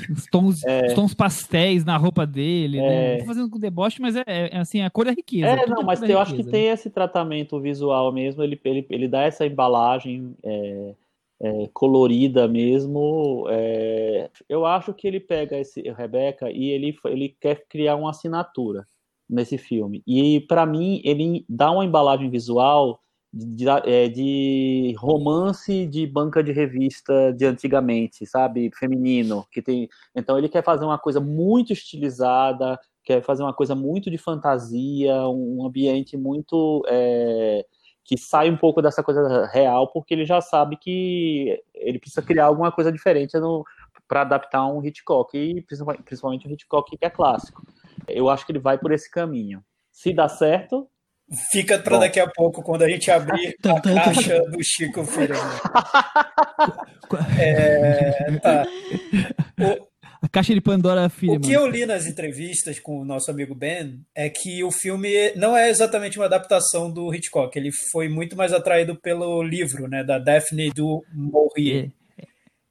Os tons, é... os tons pastéis na roupa dele, né? é... né? Fazendo com deboche, mas é, é, assim, a cor da riqueza. É, não, mas eu acho que tem esse tratamento visual mesmo, ele, ele, ele dá essa embalagem. É, é, colorida mesmo. É, eu acho que ele pega esse Rebecca e ele, ele quer criar uma assinatura nesse filme. E para mim ele dá uma embalagem visual de, de, é, de, romance de banca de revista de antigamente, sabe, feminino, que tem. Então ele quer fazer uma coisa muito estilizada, quer fazer uma coisa muito de fantasia, um ambiente muito é, que sai um pouco dessa coisa real, porque ele já sabe que ele precisa criar alguma coisa diferente para adaptar um Hitchcock, e principalmente um Hitchcock que é clássico. Eu acho que ele vai por esse caminho. Se dá certo, Fica para daqui a pouco, quando a gente abrir a caixa do Chico Firano. é, tá. O, a caixa de Pandora filha. O que eu li nas entrevistas com o nosso amigo Ben é que o filme não é exatamente uma adaptação do Hitchcock. Ele foi muito mais atraído pelo livro, né, da Daphne du Maurier.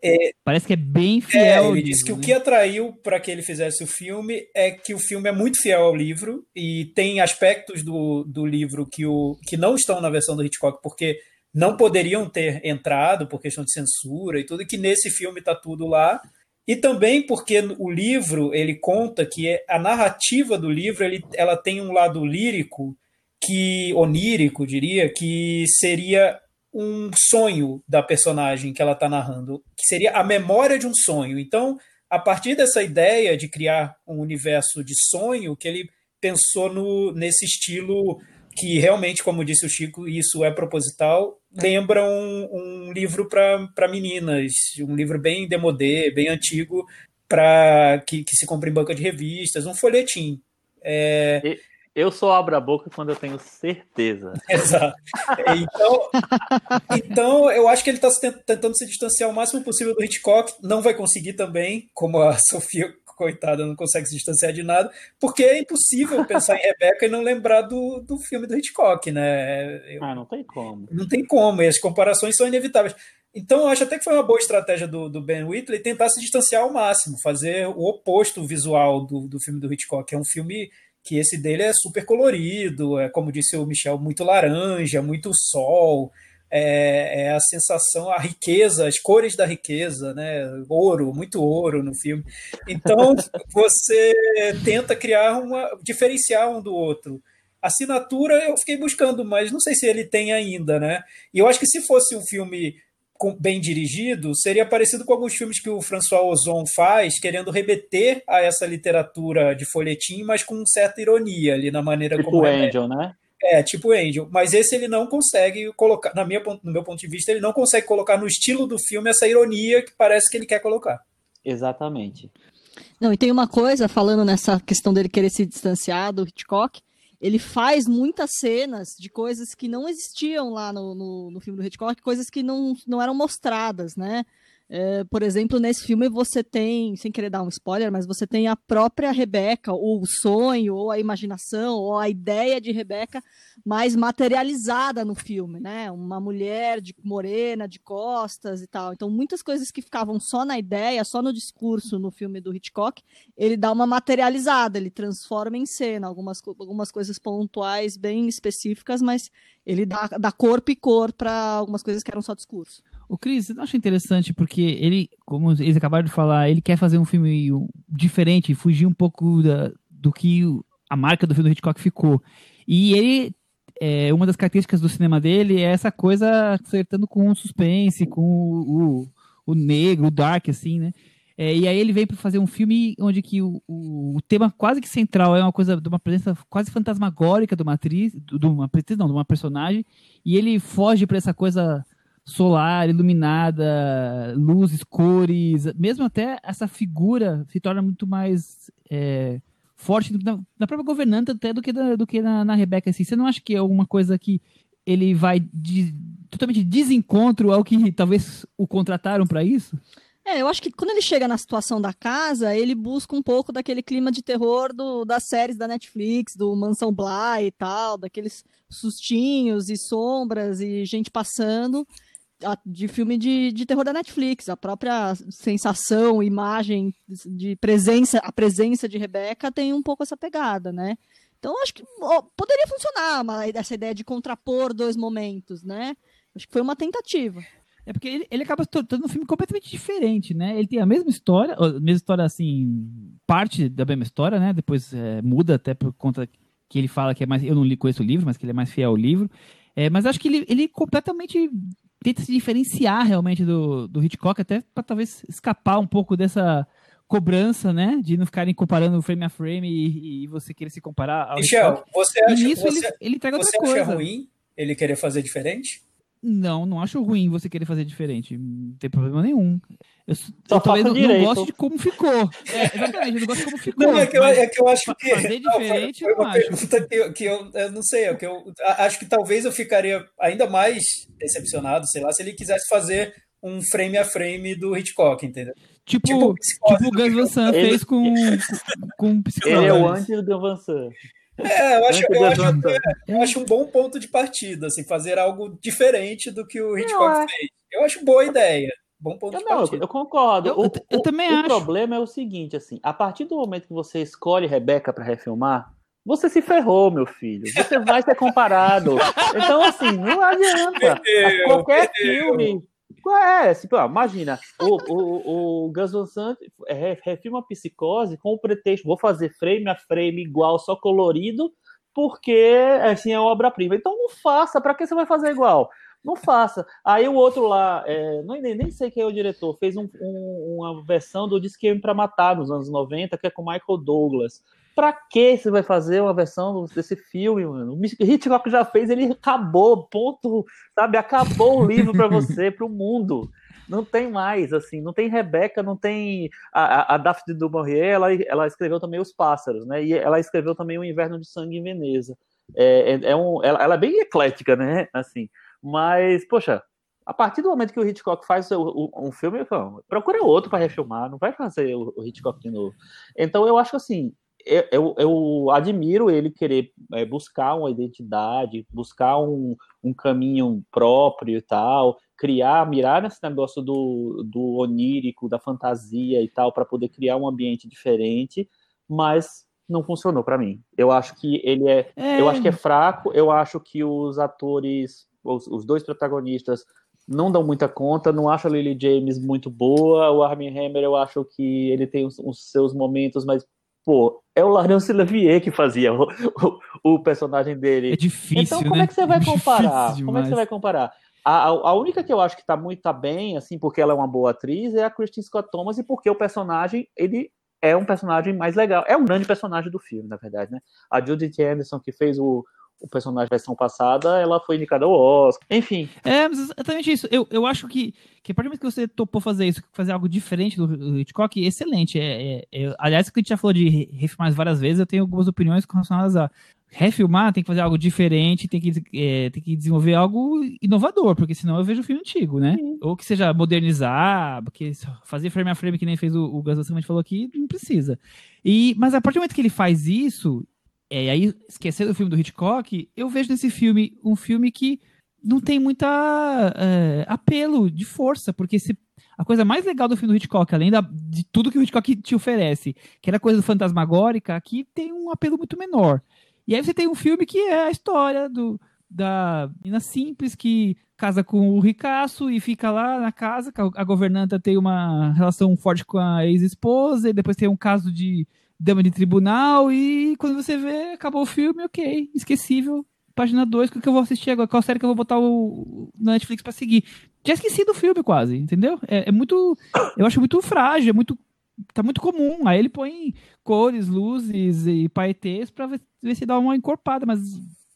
É, é, Parece que é bem fiel. É, ele disse que né? o que atraiu para que ele fizesse o filme é que o filme é muito fiel ao livro e tem aspectos do, do livro que, o, que não estão na versão do Hitchcock, porque não poderiam ter entrado por questão de censura e tudo, e que nesse filme está tudo lá. E também porque o livro ele conta que é, a narrativa do livro ele, ela tem um lado lírico que onírico diria que seria um sonho da personagem que ela está narrando, que seria a memória de um sonho. Então, a partir dessa ideia de criar um universo de sonho, que ele pensou no, nesse estilo que realmente, como disse o Chico, isso é proposital, lembra um, um livro para meninas, um livro bem demodé, bem antigo, para que, que se compra em banca de revistas, um folhetim. É... Eu só abro a boca quando eu tenho certeza. Exato. Então, então eu acho que ele está tentando se distanciar o máximo possível do Hitchcock. Não vai conseguir também, como a Sofia coitada, não consegue se distanciar de nada, porque é impossível pensar em Rebecca e não lembrar do, do filme do Hitchcock, né? Eu, ah, não tem como. Não tem como, e as comparações são inevitáveis. Então, eu acho até que foi uma boa estratégia do, do Ben Whitley tentar se distanciar ao máximo, fazer o oposto visual do, do filme do Hitchcock. É um filme que esse dele é super colorido, é como disse o Michel, muito laranja, muito sol, é, é, a sensação, a riqueza, as cores da riqueza, né? Ouro, muito ouro no filme. Então você tenta criar uma diferenciar um do outro. Assinatura eu fiquei buscando, mas não sei se ele tem ainda, né? E eu acho que se fosse um filme bem dirigido, seria parecido com alguns filmes que o François Ozon faz, querendo remeter a essa literatura de folhetim, mas com certa ironia ali na maneira tipo como. Tipo Angel, né? É, tipo Angel. Mas esse ele não consegue colocar, na minha, no meu ponto de vista, ele não consegue colocar no estilo do filme essa ironia que parece que ele quer colocar. Exatamente. Não, e tem uma coisa, falando nessa questão dele querer se distanciar do Hitchcock, ele faz muitas cenas de coisas que não existiam lá no, no, no filme do Hitchcock, coisas que não, não eram mostradas, né? É, por exemplo, nesse filme você tem, sem querer dar um spoiler, mas você tem a própria Rebeca, ou o sonho, ou a imaginação, ou a ideia de Rebeca mais materializada no filme, né? Uma mulher de morena, de costas e tal. Então, muitas coisas que ficavam só na ideia, só no discurso no filme do Hitchcock, ele dá uma materializada, ele transforma em cena algumas, algumas coisas pontuais bem específicas, mas ele dá, dá corpo e cor para algumas coisas que eram só discurso. O Cris, eu acho interessante porque ele, como eles acabaram de falar, ele quer fazer um filme diferente, fugir um pouco da, do que a marca do filme do Hitchcock ficou. E ele, é, uma das características do cinema dele é essa coisa flertando com o suspense, com o, o, o negro, o dark, assim, né? É, e aí ele vem para fazer um filme onde que o, o, o, tema quase que central é uma coisa de uma presença quase fantasmagórica de uma atriz, de uma não, de uma personagem, e ele foge para essa coisa solar, iluminada, luzes, cores, mesmo até essa figura se torna muito mais é, forte na, na, própria governanta até do que, da, do que na, na Rebeca. Assim. Você não acha que é alguma coisa que ele vai de, totalmente desencontro ao que talvez o contrataram para isso? É, eu acho que quando ele chega na situação da casa, ele busca um pouco daquele clima de terror do, das séries da Netflix, do Mansão Bly e tal, daqueles sustinhos e sombras e gente passando. De filme de, de terror da Netflix. A própria sensação, imagem de presença, a presença de Rebeca tem um pouco essa pegada, né? Então, acho que ó, poderia funcionar uma, essa ideia de contrapor dois momentos, né? Acho que foi uma tentativa. É porque ele, ele acaba se tornando um filme completamente diferente, né? Ele tem a mesma história, a mesma história, assim, parte da mesma história, né? Depois é, muda até por conta que ele fala que é mais. Eu não li com esse livro, mas que ele é mais fiel ao livro. É, mas acho que ele, ele completamente tenta se diferenciar realmente do, do Hitchcock, até para talvez escapar um pouco dessa cobrança, né? De não ficarem comparando frame a frame e, e você querer se comparar. Ao Michel, Hitchcock. você acha, e nisso você, ele, ele entrega você outra acha coisa. ruim ele querer fazer diferente? Não, não acho ruim você querer fazer diferente. Não tem problema nenhum. Eu, Só eu talvez faça não, não direito. gosto de como ficou. É, exatamente, eu não gosto de como ficou. Não, é que eu, é que eu acho que. fazer não, foi- diferente, foi uma pergunta que, eu, que eu, eu não sei, é que eu acho que talvez eu ficaria ainda mais decepcionado, sei lá, se ele quisesse fazer um frame a frame do Hitchcock, entendeu? Tipo, Tipo tipo, o Psicose o do Gus Van Sant fez com, com um psicólogo. Ele é o anti do Van Sant. É, eu acho, eu acho, eu acho um bom ponto de partida, assim, fazer algo diferente do que o Hitchcock Eu fez. Eu acho boa ideia. Bom ponto Eu, de não, partida. eu concordo. Eu- o, eu- eu o- também o acho. problema é o seguinte, assim, a partir do momento que você escolhe Rebeca pra refilmar, você se ferrou, meu filho. Você vai ser comparado. Então, assim, não adianta. Perdeu, Qualquer perdeu. filme. É, tipo, ó, imagina, o, o, o Gus Van Sant re- refilma Psicose com o pretexto, vou fazer frame a frame igual, só colorido, porque assim é obra-prima. Então não faça, pra que você vai fazer igual? Não faça. Aí o outro lá, é, não, nem, nem sei quem é o diretor, fez um- um- uma versão do Disque para Matar nos anos 90, que é com Michael Douglas. Pra que você vai fazer uma versão desse filme, mano? O Hitchcock já fez, ele acabou, ponto, sabe? Acabou o livro pra você, pro mundo. Não tem mais, assim, não tem Rebeca, não tem a, a, a Daphne du Maurier, ela, ela escreveu também Os Pássaros, né? E ela escreveu também O Inverno de Sangue em Veneza. É, é, é um, ela, ela é bem eclética, né? Assim, mas, poxa, a partir do momento que o Hitchcock faz o- o- um filme, falo, procura outro para refilmar, não vai fazer o, o Hitchcock de novo. Então eu acho assim, eu, eu, admiro ele querer é, buscar uma identidade, buscar um, um caminho próprio e tal, criar, mirar nesse negócio do, do onírico, da fantasia e tal, para poder criar um ambiente diferente, mas não funcionou para mim. Eu acho que ele é É, eu acho que é fraco, eu acho que os atores, os, os dois protagonistas, não dão muita conta, não acho a Lily James muito boa, o Armie Hammer eu acho que ele tem os, os seus momentos, mas, pô, é o Laurence Olivier que fazia o, o, o personagem dele. é difícil, Então, como né? é que você vai Difícil comparar? Como é que você vai comparar? A, a, a única que eu acho que tá muito tá bem, assim, porque ela é uma boa atriz, é a Kristen Scott Thomas, e porque o personagem, ele é um personagem mais legal. É um grande personagem do filme, na verdade, né? A Judith Anderson, que fez o, o personagem da versão passada, ela foi indicada ao Oscar. Enfim, É, mas exatamente isso. Eu, eu acho que, que a partir do momento que você topou fazer isso, fazer algo diferente do, do Hitchcock, excelente. É, é, é- aliás, que a gente já falou de re- refilmar várias vezes, eu tenho algumas opiniões relacionadas a refilmar, tem que fazer algo diferente, tem que, é, tem que desenvolver algo inovador, porque senão eu vejo o filme antigo, né? Ou que seja modernizar, porque fazer frame a frame que nem fez o, o Van Sant, a gente falou aqui, não precisa. E, mas a partir do momento que ele faz isso, é, aí esquecendo o filme do Hitchcock, eu vejo nesse filme um filme que não tem muita é, apelo de força, porque se, a coisa mais legal do filme do Hitchcock, além da- de tudo que o Hitchcock te oferece, que era coisa fantasmagórica, aqui tem um apelo muito menor. E aí você tem um filme que é a história do, da menina simples que casa com o ricaço e fica lá na casa, a governanta tem uma relação forte com a ex-esposa, e depois tem um caso de dama de tribunal, e quando você vê, acabou o filme, ok, esquecível, página 2, o que eu vou assistir agora? Qual série que eu vou botar o, na Netflix pra seguir? Já esqueci do filme quase, entendeu? É, é muito. Eu acho muito frágil, é muito. Tá muito comum. Aí ele põe cores, luzes e paetês pra ver, ver se dá uma encorpada, mas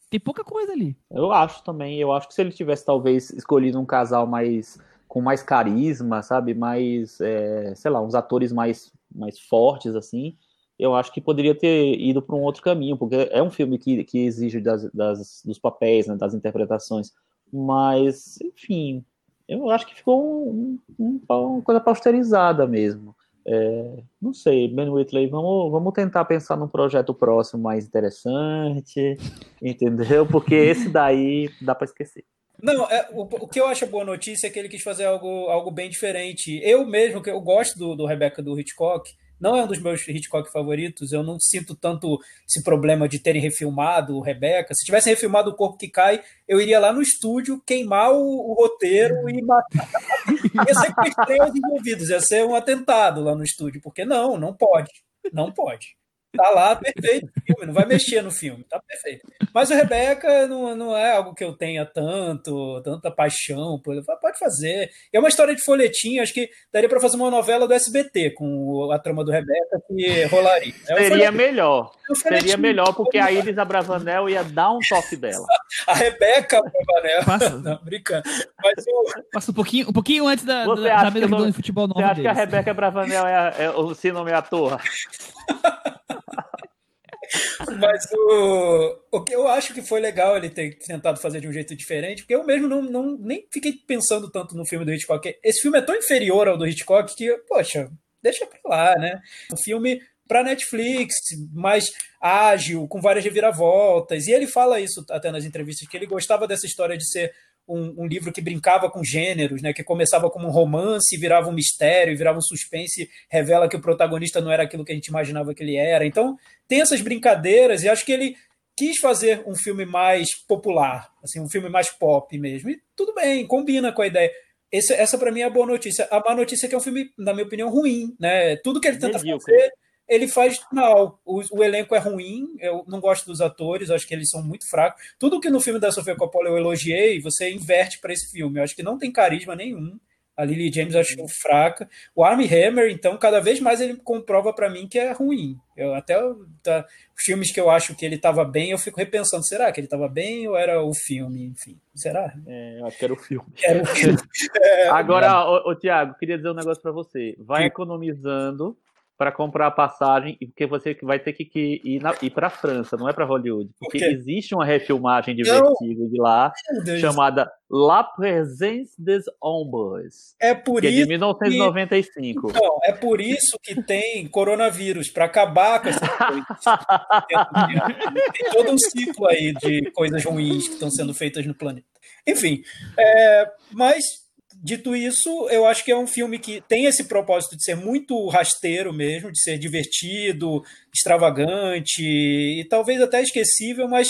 tem pouca coisa ali. eu acho também. Eu acho que se ele tivesse, talvez, escolhido um casal mais com mais carisma, sabe? Mais, é, sei lá, uns atores mais, mais fortes, assim, eu acho que poderia ter ido para um outro caminho, porque é um filme que, que exige das, das- dos papéis, né, das interpretações. Mas, enfim, eu acho que ficou um- um- uma coisa pasteurizada mesmo. É, não sei, Ben Whitley, vamos, vamos tentar pensar num projeto próximo mais interessante, entendeu? Porque esse daí dá para esquecer. Não, é, o, o, que eu acho boa notícia é que ele quis fazer algo, algo bem diferente. Eu mesmo, que eu gosto do, do Rebecca do Hitchcock, não é um dos meus Hitchcock favoritos. Eu não sinto tanto esse problema de terem refilmado o Rebecca. Se tivessem refilmado o Corpo que Cai, eu iria lá no estúdio queimar o, o roteiro e matar. ia ser com estrelas envolvidos, ia ser um atentado lá no estúdio, porque não, não pode. Não pode. Tá lá perfeito filme, não vai mexer no filme, tá perfeito. Mas o Rebeca não, não é algo que eu tenha tanto, tanta paixão por Pode fazer. É uma história de folhetim, acho que daria para fazer uma novela do SBT com a trama do Rebeca que rolaria. É Seria melhor. É Seria melhor, porque a Iris Abravanel ia dar um toque dela. a Rebeca Abravanel. Passa. Não, brincando. Mas o... Passa um pouquinho, um pouquinho antes da, você da, da mesa de futebol nova Você acha deles. que a Rebeca Abravanel é, é, o síndrome à toa? Mas o, o que eu acho que foi legal ele ter tentado fazer de um jeito diferente, porque eu mesmo não, não nem fiquei pensando tanto no filme do Hitchcock. Esse filme é tão inferior ao do Hitchcock que, poxa, deixa pra lá, né? Um filme para Netflix, mais ágil, com várias reviravoltas. E ele fala isso até nas entrevistas, que ele gostava dessa história de ser um, um, livro que brincava com gêneros, né? Que começava como um romance, virava um mistério, virava um suspense, revela que o protagonista não era aquilo que a gente imaginava que ele era. Então tem essas brincadeiras e acho que ele quis fazer um filme mais popular, assim, um filme mais pop mesmo. E tudo bem, combina com a ideia. Esse, essa para mim é a boa notícia. A má notícia é que é um filme, na minha opinião, ruim, né? Tudo que ele tenta fazer ele faz mal. O, o, elenco é ruim, eu não gosto dos atores, acho que eles são muito fracos. Tudo que no filme da Sofia Coppola eu elogiei, você inverte para esse filme. Eu acho que não tem carisma nenhum. A Lily James eu acho fraca. O Armie Hammer, então, cada vez mais ele comprova para mim que é ruim. Eu até tá, os filmes que eu acho que ele estava bem, eu fico repensando, será que ele estava bem ou era o filme, enfim. Será? É, eu acho que era o filme. Era o filme. é, Agora, ô, ô Tiago, queria dizer um negócio para você. Vai economizando para comprar a passagem, porque você vai ter que, que ir, ir para a França, não é para Hollywood. Porque Por existe uma refilmagem de Vertigo de lá, chamada La Présence des Ombres. É por que isso. É de 1995. Que, então, é por isso que tem coronavírus, para acabar com essa coisa. tem todo um ciclo aí de coisas ruins que estão sendo feitas no planeta. Enfim, é, mas Dito isso, eu acho que é um filme que tem esse propósito de ser muito rasteiro mesmo, de ser divertido, extravagante e talvez até esquecível, mas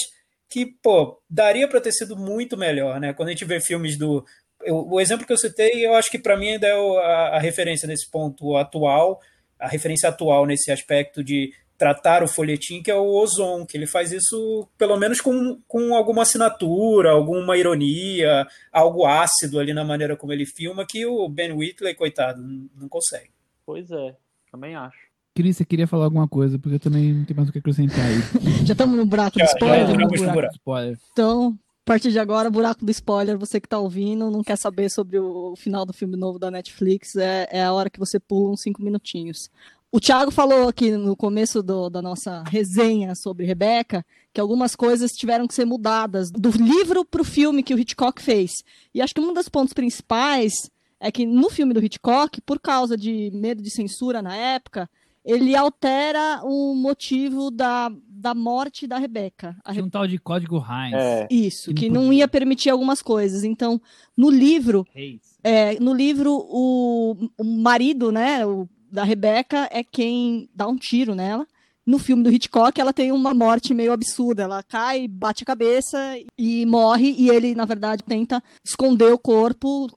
que, pô, daria para ter sido muito melhor, né? Quando a gente vê filmes do. Eu, o exemplo que eu citei, eu acho que para mim ainda é a, a referência nesse ponto atual, a referência atual nesse aspecto de tratar o folhetim, que é o Ozon, que ele faz isso pelo menos com, com alguma assinatura, alguma ironia, algo ácido ali na maneira como ele filma, que o Ben Whitley, coitado, não, consegue. Pois é, também acho. Cris, você queria falar alguma coisa, porque eu também não tenho mais o que acrescentar aí. já estamos no buraco do spoiler? Já, já buraco do spoiler. Então, a partir de agora, buraco do spoiler, você que está ouvindo, não quer saber sobre o final do filme novo da Netflix, é, é a hora que você pula uns cinco minutinhos. O Thiago falou aqui no começo do, da nossa resenha sobre Rebeca que algumas coisas tiveram que ser mudadas do livro para o filme que o Hitchcock fez. E acho que um dos pontos principais é que no filme do Hitchcock, por causa de medo de censura na época, ele altera o motivo da, da morte da Rebeca. A Re... um tal de código Heinz. É. Isso, que, não, que não, ia permitir algumas coisas. Então, no livro, é, no livro o, o marido, né, o da Rebeca é quem dá um tiro nela. No filme do Hitchcock, ela tem uma morte meio absurda. Ela cai, bate a cabeça e morre. E ele, na verdade, tenta esconder o corpo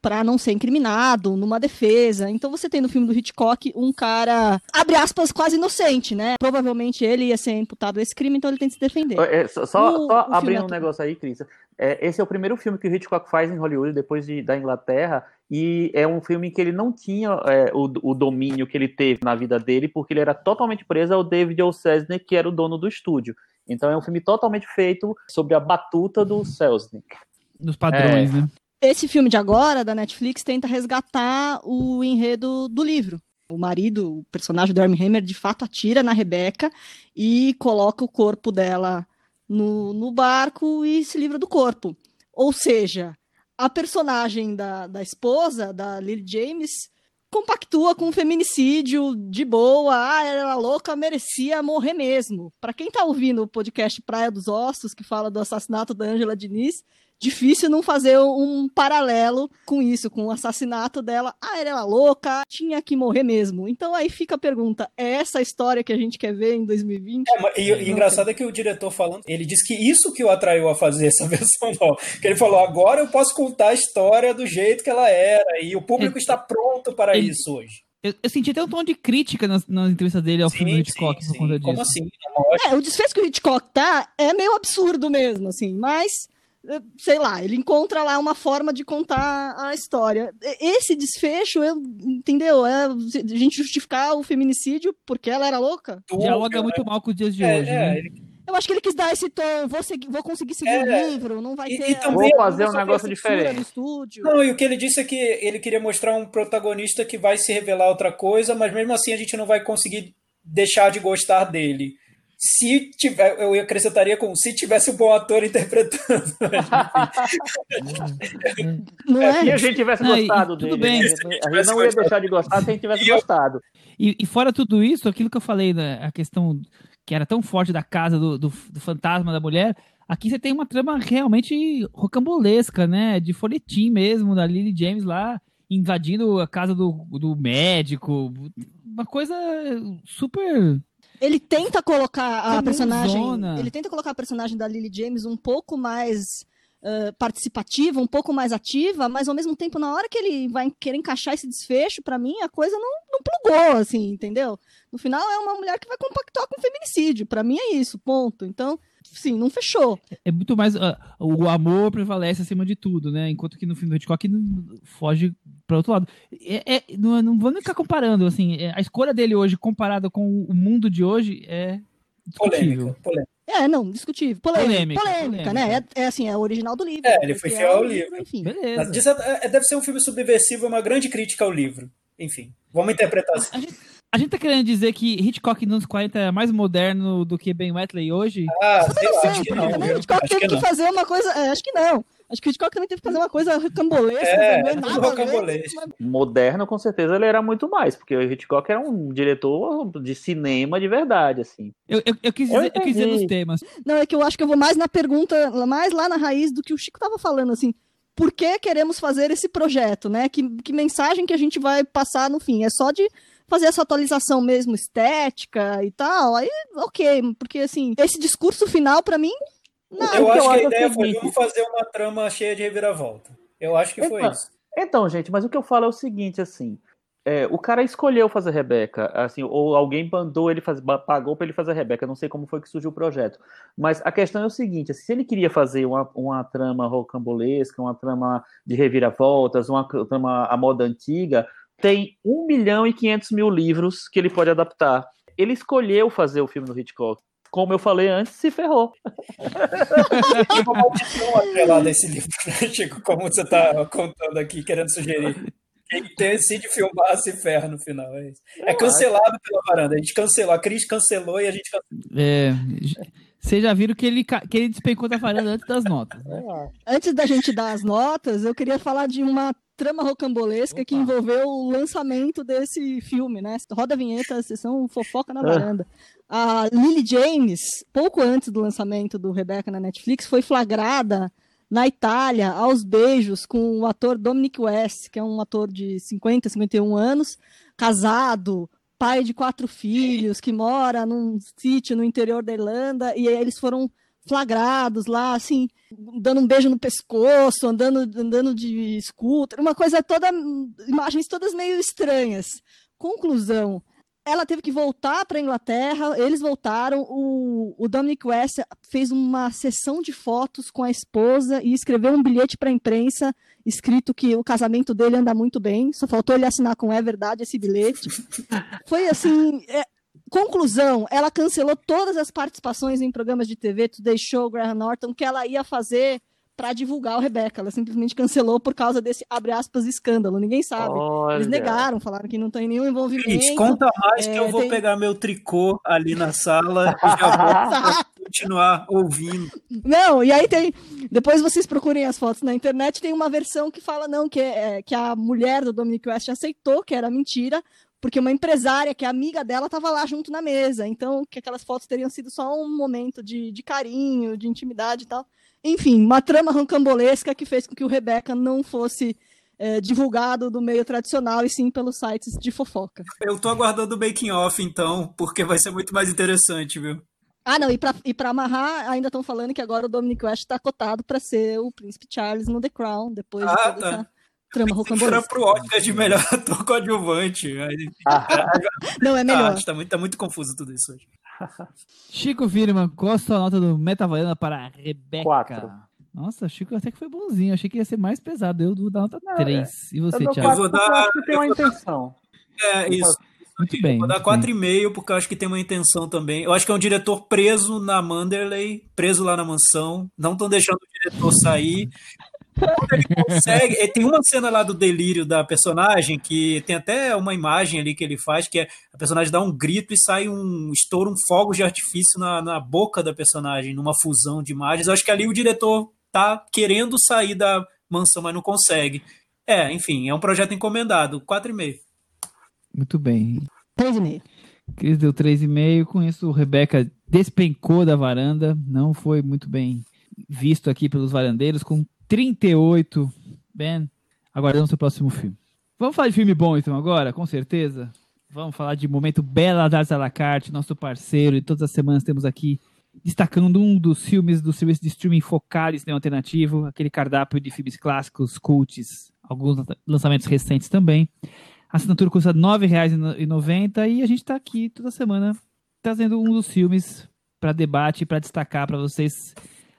para não ser incriminado, numa defesa. Então você tem no filme do Hitchcock um cara, abre aspas, quase inocente, né? Provavelmente ele ia ser imputado a esse crime, então ele tem que se defender. É, só, só abrindo um negócio aí, Cris. É, esse é o primeiro filme que o Hitchcock faz em Hollywood depois de, da Inglaterra e é um filme que ele não tinha é, o, o, domínio que ele teve na vida dele porque ele era totalmente preso ao David O. Selznick, que era o dono do estúdio. Então é um filme totalmente feito sobre a batuta do Selznick. Dos padrões, é... né? Esse filme de agora, da Netflix, tenta resgatar o enredo do livro. O marido, o personagem do Armie Hammer, de fato atira na Rebeca e coloca o corpo dela no, no barco e se livra do corpo. Ou seja, a personagem da, da esposa, da Lily James, compactua com o feminicídio de boa, ah, ela louca, merecia morrer mesmo. Para quem tá ouvindo o podcast Praia dos Ossos, que fala do assassinato da Angela Diniz, difícil não fazer um paralelo com isso, com o assassinato dela. Ah, ela era louca, tinha que morrer mesmo. Então aí fica a pergunta: é essa a história que a gente quer ver em 2020? É, e, e engraçado é que o diretor falando, ele disse que isso que o atraiu a fazer essa versão nova. Que ele falou: agora eu posso contar a história do jeito que ela era, e o público é, está pronto para isso hoje. Eu, eu, senti até um tom de crítica nas, nas entrevistas dele ao sim, filme do Hitchcock sim, por conta sim. disso. Como assim? É, o desfecho que o Hitchcock tá é meio absurdo mesmo, assim, mas sei lá, ele encontra lá uma forma de contar a história. Esse desfecho, eu, entendeu? É a gente justificar o feminicídio porque ela era louca. Dialoga muito mal com os dias de é, hoje, é, né? Ele... Eu acho que ele quis dar esse tom, vou, seguir, vou conseguir seguir é, o livro, não vai e, ter... E também vou fazer um negócio diferente. No estúdio. Não, e o que ele disse é que ele queria mostrar um protagonista que vai se revelar outra coisa, mas mesmo assim a gente não vai conseguir deixar de gostar dele se tiver, eu acrescentaria com se tivesse um bom ator interpretando. não é? Se a gente tivesse gostado não, dele, tudo bem. A gente não ia deixar de gostar se a gente tivesse gostado. E, e, fora tudo isso, aquilo que eu falei, né, a questão que era tão forte da casa do, do, do fantasma da mulher, aqui você tem uma trama realmente rocambolesca, né? De folhetim mesmo, da Lily James lá invadindo a casa do, do médico. Uma coisa super ele tenta colocar a personagem. Ele tenta colocar a personagem da Lily James um pouco mais uh, participativa, um pouco mais ativa, mas ao mesmo tempo, na hora que ele vai querer encaixar esse desfecho, para mim, a coisa não, não plugou, assim, entendeu? No final, é uma mulher que vai compactuar com feminicídio. para mim é isso, ponto. Então sim, não fechou. É muito mais. Uh, o amor prevalece acima de tudo, né? Enquanto que no filme do Hitchcock foge para outro lado. É, é, não, não vamos ficar comparando, assim. É, a escolha dele hoje, comparada com o mundo de hoje, é. Polêmica, polêmica. É, não, discutível. Polêmica, polêmica, polêmica, né? É, é, assim, é original do livro. É, ele foi fiel ao livro. Enfim. Beleza. É, deve ser um filme subversivo, uma grande crítica ao livro. Enfim, vamos interpretar assim. A gente, tá querendo dizer que Hitchcock nos 40 é mais moderno do que Ben Wheatley hoje? Ah, sei lá, acho que não. Também Hitchcock teve que, que fazer uma coisa. É, acho que não. Acho que o Hitchcock também teve que fazer uma coisa rocambolesca. É, não é nada rocambolesco. Moderno, com certeza, ele era muito mais, porque o Hitchcock era um diretor de cinema de verdade, assim. Eu, eu, eu quis, dizer, eu, eu quis dizer nos temas. Não, é que eu acho que eu vou mais na pergunta, mais lá na raiz do que o Chico tava falando, assim. Por que queremos fazer esse projeto, né? Que, que mensagem que a gente vai passar no fim? É só de fazer essa atualização mesmo estética e tal, aí ok, porque assim, esse discurso final para mim não, eu acho que a ideia foi vamos fazer uma trama cheia de reviravolta. Eu acho que então, foi isso. Então, gente, mas o que eu falo é o seguinte, assim, é, o cara escolheu fazer Rebeca, assim, ou alguém mandou ele fazer, pagou para ele fazer Rebeca, não sei como foi que surgiu o projeto. Mas a questão é o seguinte: assim, se ele queria fazer uma, uma trama rocambolesca, uma trama de reviravoltas, uma trama à moda antiga, tem 1 milhão e 500 mil livros que ele pode adaptar. Ele escolheu fazer o filme do Hitchcock. Como eu falei antes, se ferrou. Tem uma maldição atrelada esse livro, né, Chico? Como você está contando aqui, querendo sugerir. Quem decide filmar se ferra no final. É, isso. é cancelado pela varanda. A gente cancelou. A Cris cancelou e a gente cancelou. É. Vocês já viram que ele, que ele despencou da varanda antes das notas. Né? Antes da gente dar as notas, eu queria falar de uma trama rocambolesca Opa. que envolveu o lançamento desse filme, né? Roda a vinheta, sessão fofoca na ah. varanda. A Lily James, pouco antes do lançamento do Rebecca na Netflix, foi flagrada na Itália aos beijos com o ator Dominic West, que é um ator de 50, 51 anos, casado, pai de quatro filhos, que mora num sítio no interior da Irlanda, e eles foram flagrados lá, assim, dando um beijo no pescoço, andando, andando de scooter, uma coisa toda, imagens todas meio estranhas. Conclusão, ela teve que voltar para a Inglaterra, eles voltaram, o, o Dominic West fez uma sessão de fotos com a esposa e escreveu um bilhete para a imprensa escrito que o casamento dele anda muito bem, só faltou ele assinar com é verdade esse bilhete. Foi assim, é, conclusão, ela cancelou todas as participações em programas de TV, Today Show, Graham Norton, que ela ia fazer para divulgar o Rebeca. Ela simplesmente cancelou por causa desse, abre aspas, escambalo. Ninguém sabe. Olha. Eles negaram, falaram que não tem nenhum envolvimento. Gente, conta mais é, que eu vou tem... pegar meu tricô ali na sala e já vou continuar ouvindo. Não, e aí tem. Depois vocês procurem as fotos na internet, tem uma versão que fala não, que, é, que a mulher do Dominic West aceitou que era mentira, porque uma empresária que é amiga dela estava lá junto na mesa. Então, que aquelas fotos teriam sido só um momento de, de carinho, de intimidade e tal. Enfim, uma trama rancambolesca que fez com que o Rebecca não fosse é, divulgado do meio tradicional e sim pelos sites de fofoca. Eu tô aguardando o making off então, porque vai ser muito mais interessante, viu? Ah, não, e pra, pra amarrar, ainda estão falando que agora o Dominic West está cotado para ser o Príncipe Charles no The Crown, depois ah, de toda tá. essa trama rocambolesca. Era pro Oscar de melhor ator coadjuvante. não, é melhor. Ah, tá, muito, tá muito confuso tudo isso hoje. Chico Firman, qual a sua nota do Metavaiana para Rebeca? Quatro. Nossa, Chico até que foi bonzinho. Achei que ia ser mais pesado. Eu vou dar nota 3. É. E você, eu Thiago? Eu vou dar. Eu acho que tem uma intenção. É, isso. Muito bem. Vou dar 4,5 porque eu acho que tem uma intenção também. Eu acho que é um diretor preso na Manderley, preso lá na mansão. Não estão deixando o diretor sair. Ele consegue. Tem uma cena lá do delírio da personagem que tem até uma imagem ali que ele faz, que é a personagem dá um grito e sai um estouro, um fogo de artifício na, na boca da personagem, numa fusão de imagens. Eu acho que ali o diretor tá querendo sair da mansão, mas não consegue. É, enfim, é um projeto encomendado. 4,5. Muito bem. 3,5. Cris deu 3,5. Com isso, Rebeca despencou da varanda. Não foi muito bem visto aqui pelos varandeiros. Com 38. Ben, aguardamos o próximo filme. Vamos falar de filme bom então agora, com certeza. Vamos falar de Momento Bela das à la carte, nosso parceiro. E todas as semanas temos aqui destacando um dos filmes do serviço de streaming focado em cinema alternativo, aquele cardápio de filmes clássicos, cults, alguns lançamentos recentes também. A assinatura custa R$ 9,90 e a gente está aqui toda semana trazendo um dos filmes para debate, para destacar para vocês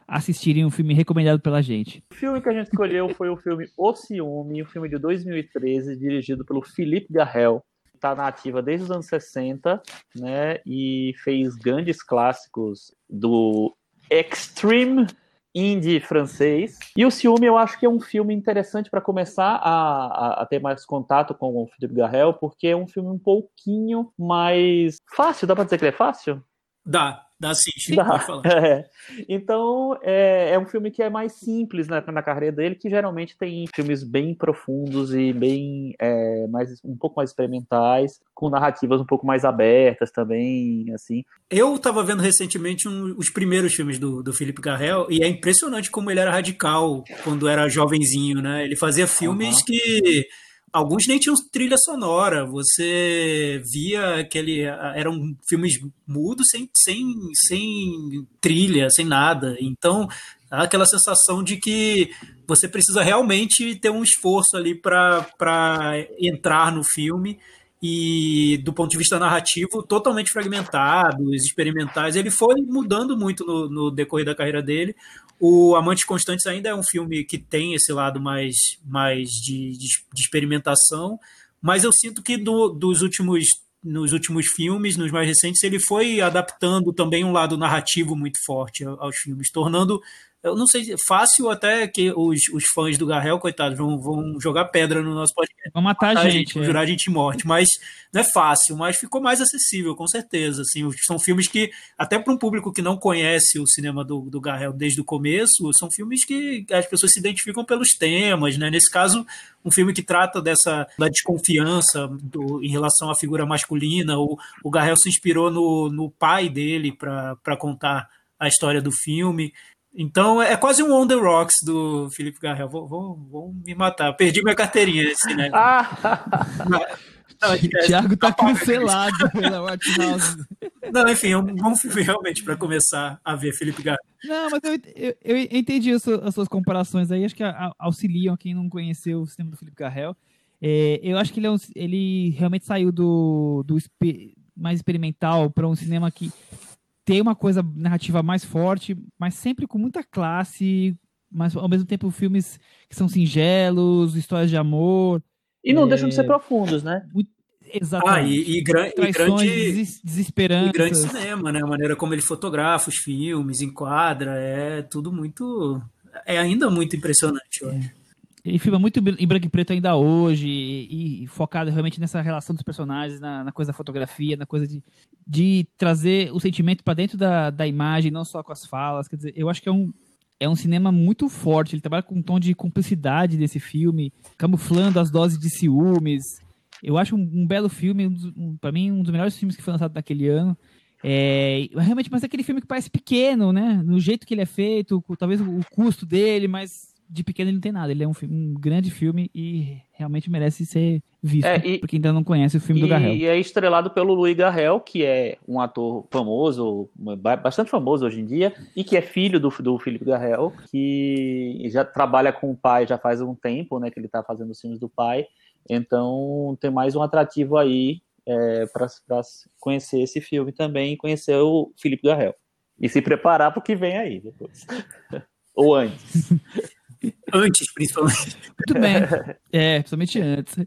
assistirem um filme recomendado pela gente. O filme que a gente escolheu foi o filme O Ciúme, um filme de 2013, dirigido pelo Philippe Garrel. Está na ativa desde os anos 60, né? E fez grandes clássicos do extreme indie francês. E o Ciúme eu acho que é um filme interessante para começar a, a, a, ter mais contato com o Philippe Garrel, porque é um filme um pouquinho mais fácil. Dá para dizer que ele é fácil? Dá, dá sim, dá. pode falar. É. Então, é, é, um filme que é mais simples na, na, carreira dele, que geralmente tem filmes bem profundos e bem é, mais um pouco mais experimentais, com narrativas um pouco mais abertas também, assim. Eu estava vendo recentemente um, os primeiros filmes do, do Felipe Garrel, e é impressionante como ele era radical quando era jovenzinho, né? Ele fazia filmes uhum. que alguns nem tinham trilha sonora. Você via aquele. Eram filmes mudos sem, sem, sem trilha, sem nada. Então, aquela sensação de que você precisa realmente ter um esforço ali para entrar no filme. E do ponto de vista narrativo, totalmente fragmentados, experimentais. Ele foi mudando muito no, no decorrer da carreira dele. O Amantes Constantes ainda é um filme que tem esse lado mais, mais de, de, de experimentação, mas eu sinto que do, dos últimos nos últimos filmes, nos mais recentes, ele foi adaptando também um lado narrativo muito forte aos filmes, tornando eu não sei, fácil até que os, os fãs do Garrel, coitados, vão, vão jogar pedra no nosso podcast. Vão matar, matar a gente. Vão é. jurar a gente morte. Mas não é fácil, mas ficou mais acessível, com certeza. Assim, são filmes que, até para um público que não conhece o cinema do, do Garrel desde o começo, são filmes que as pessoas se identificam pelos temas, né? Nesse caso, um filme que trata dessa da desconfiança do, em relação à figura masculina. O, o Garrel se inspirou no, no pai dele para contar a história do filme. Então é quase um On The Rocks do Felipe Garrel. Vou, vou, vou me matar. Perdi minha carteirinha assim, né? Não, é, Thiago tá cancelado pela House. Não, enfim, é um bom filme realmente para começar a ver Felipe Garrel. Não, mas eu, eu, eu entendi as suas, as suas, comparações aí, acho que auxiliam quem não conheceu o sistema do Felipe Garrel. É, eu acho que ele, é um, ele realmente saiu do, do mais experimental para um cinema que ter uma coisa narrativa mais forte, mas sempre com muita classe, mas ao mesmo tempo filmes que são singelos, histórias de amor. E não é... deixam de ser profundos, né? Exatamente. Ah, e, e, gran, e grande desesperança. E grande cinema, né? A maneira como ele fotografa os filmes, enquadra, é tudo muito. É ainda muito impressionante, eu acho. Ele filma muito em branco e preto ainda hoje e, e focado realmente nessa relação dos personagens, na, na, coisa da fotografia, na coisa de, de trazer o sentimento para dentro da, da imagem, não só com as falas. Quer dizer, eu acho que é um, é um cinema muito forte. Ele trabalha com um tom de cumplicidade desse filme, camuflando as doses de ciúmes. Eu acho um, um belo filme, um, um, para mim, um dos melhores filmes que foi lançado naquele ano. É, realmente, mas é aquele filme que parece pequeno, né? No jeito que ele é feito, talvez o custo dele, mas de pequeno ele não tem nada. Ele é um, um grande filme e realmente merece ser visto. É, e, porque ainda não conhece o filme e, do Garrel. E é estrelado pelo Louis Garrel, que é um ator famoso, bastante famoso hoje em dia, e que é filho do, do Felipe Garrel, que já trabalha com o pai já faz um tempo, né? Que ele está fazendo os filmes do pai. Então tem mais um atrativo aí é, para conhecer esse filme também conhecer o Felipe Garrel. E se preparar para o que vem aí depois. Ou antes. Antes, principalmente. Muito bem. É, principalmente antes.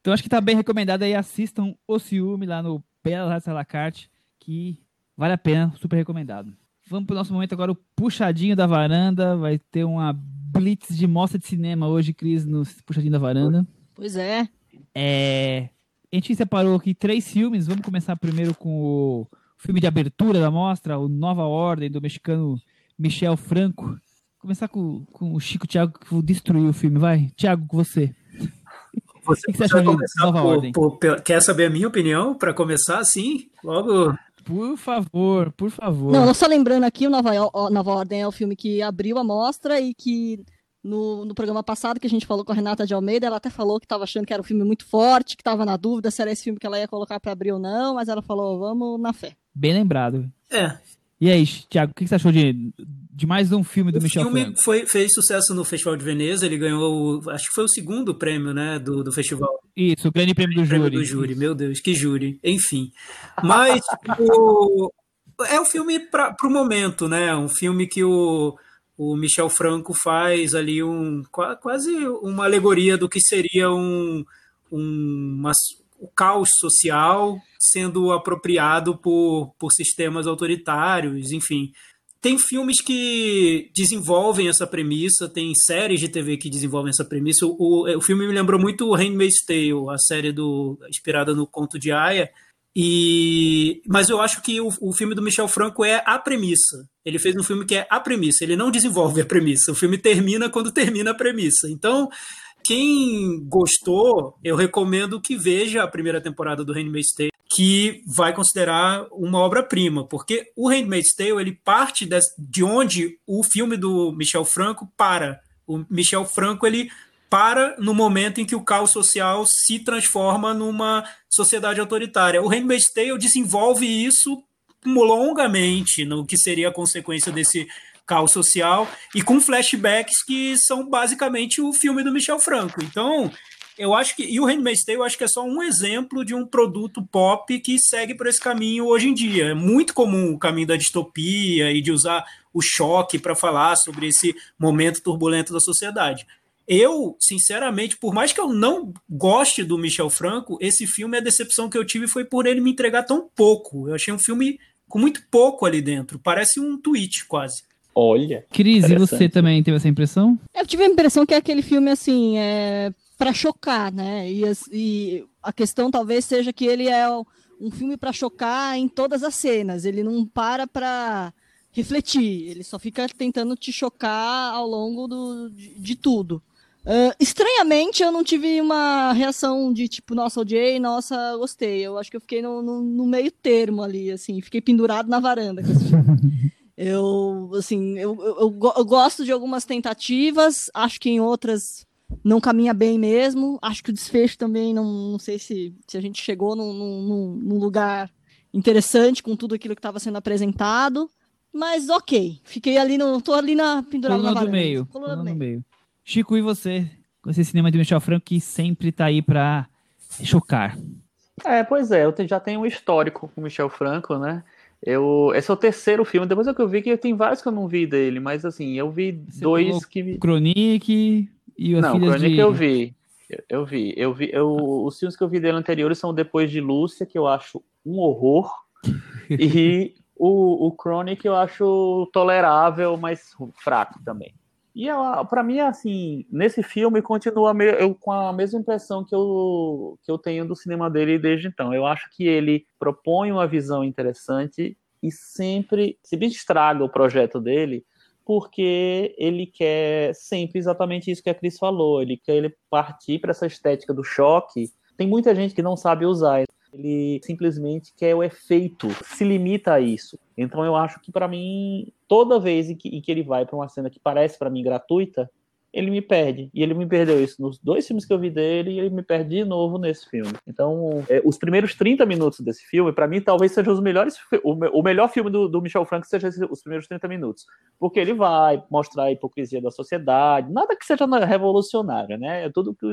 Então acho que tá bem recomendado aí. Assistam O Ciúme lá no Bela La Carte, que vale a pena, super recomendado. Vamos pro nosso momento agora, o puxadinho da varanda. Vai ter uma blitz de mostra de cinema hoje, Cris, no puxadinho da varanda. Pois é. É. A gente separou aqui três filmes. Vamos começar primeiro com o filme de abertura da mostra, o Nova Ordem, do mexicano Michel Franco começar com, com o Chico Thiago que destruiu o filme. Vai, Thiago, com você. Você, o que, você acha de Nova por, Ordem? Por, por, quer saber a minha opinião para começar assim? Logo. Por favor, por favor. Não, só lembrando aqui, o Nova, o Nova Ordem é o filme que abriu a mostra e que no, no programa passado que a gente falou com a Renata de Almeida, ela até falou que estava achando que era um filme muito forte, que estava na dúvida se era esse filme que ela ia colocar para abrir ou não, mas ela falou, vamos na fé. Bem lembrado. É. E aí, Thiago, o que você achou de, de mais um filme do o Michel filme Franco? Foi, fez sucesso no Festival de Veneza, ele ganhou, acho que foi o segundo prêmio, né, do, do festival. Isso, o grande prêmio do prêmio júri. do júri, meu Deus, que júri. Enfim. Mas o, é um filme para o momento, né? Um filme que o, o Michel Franco faz ali um quase uma alegoria do que seria um, um uma, o caos social sendo apropriado por, por sistemas autoritários, enfim. Tem filmes que desenvolvem essa premissa, tem séries de TV que desenvolvem essa premissa. O, o, o filme me lembrou muito o Handmaid's Tale, a série do, inspirada no conto de Aya. E, mas eu acho que o, o filme do Michel Franco é a premissa. Ele fez um filme que é a premissa, ele não desenvolve a premissa. O filme termina quando termina a premissa. Então, quem gostou, eu recomendo que veja a primeira temporada do Handmaid's Tale, que vai considerar uma obra-prima, porque o Handmaid's Tale ele parte de onde o filme do Michel Franco para. O Michel Franco ele para no momento em que o caos social se transforma numa sociedade autoritária. O Handmaid's Tale desenvolve isso longamente no que seria a consequência desse caos social e com flashbacks que são basicamente o filme do Michel Franco. Então, eu acho que. E o Handmaid's Tale eu acho que é só um exemplo de um produto pop que segue por esse caminho hoje em dia. É muito comum o caminho da distopia e de usar o choque para falar sobre esse momento turbulento da sociedade. Eu, sinceramente, por mais que eu não goste do Michel Franco, esse filme, a decepção que eu tive foi por ele me entregar tão pouco. Eu achei um filme com muito pouco ali dentro. Parece um tweet, quase. Olha. Cris, e você também teve essa impressão? Eu tive a impressão que é aquele filme, assim, é para chocar, né? E, e, a questão talvez seja que ele é um filme para chocar em todas as cenas. Ele não para para refletir. Ele só fica tentando te chocar ao longo do, de, de tudo. Uh, estranhamente, eu não tive uma reação de tipo, nossa, odiei, nossa, gostei. Eu acho que eu fiquei no, no, no meio termo ali, assim, fiquei pendurado na varanda. Eu, assim, eu, eu, eu, gosto de algumas tentativas, acho que em outras não caminha bem mesmo. Acho que o desfecho também, não, não sei se, se a gente chegou num, num, num lugar interessante com tudo aquilo que estava sendo apresentado. Mas ok, fiquei ali no. tô ali na pendurada na varanda. Meio. Coluna do meio. meio. Chico, e você? Com esse cinema de Michel Franco que sempre tá aí para chocar. É, pois é, eu já tenho um histórico com o Michel Franco, né? Eu, esse é o terceiro filme. Depois é que eu vi que tem vários que eu não vi dele, mas assim, eu vi Você dois que. Chronique e Não, Chronique de... eu vi. Eu, vi. Eu vi. Eu, os filmes que eu vi dele anteriores são Depois de Lúcia, que eu acho um horror. e o, o Chronic eu acho tolerável, mas fraco também. E para mim, assim, nesse filme continua eu, com a mesma impressão que eu, que eu tenho do cinema dele desde então. Eu acho que ele propõe uma visão interessante e sempre, sempre estraga o projeto dele, porque ele quer sempre exatamente isso que a Cris falou. Ele quer ele partir para essa estética do choque Tem muita gente que não sabe usar. Ele simplesmente quer o efeito, se limita a isso. Então eu acho que para mim, toda vez em que, em que ele vai para uma cena que parece para mim gratuita, ele me perde. E ele me perdeu isso nos dois filmes que eu vi dele e ele me perde de novo nesse filme. Então, é, os primeiros 30 minutos desse filme, para mim, talvez sejam os melhores. O, o melhor filme do, do, Michel Franco seja os primeiros 30 minutos. Porque ele vai mostrar a hipocrisia da sociedade, nada que seja revolucionário, né? É tudo que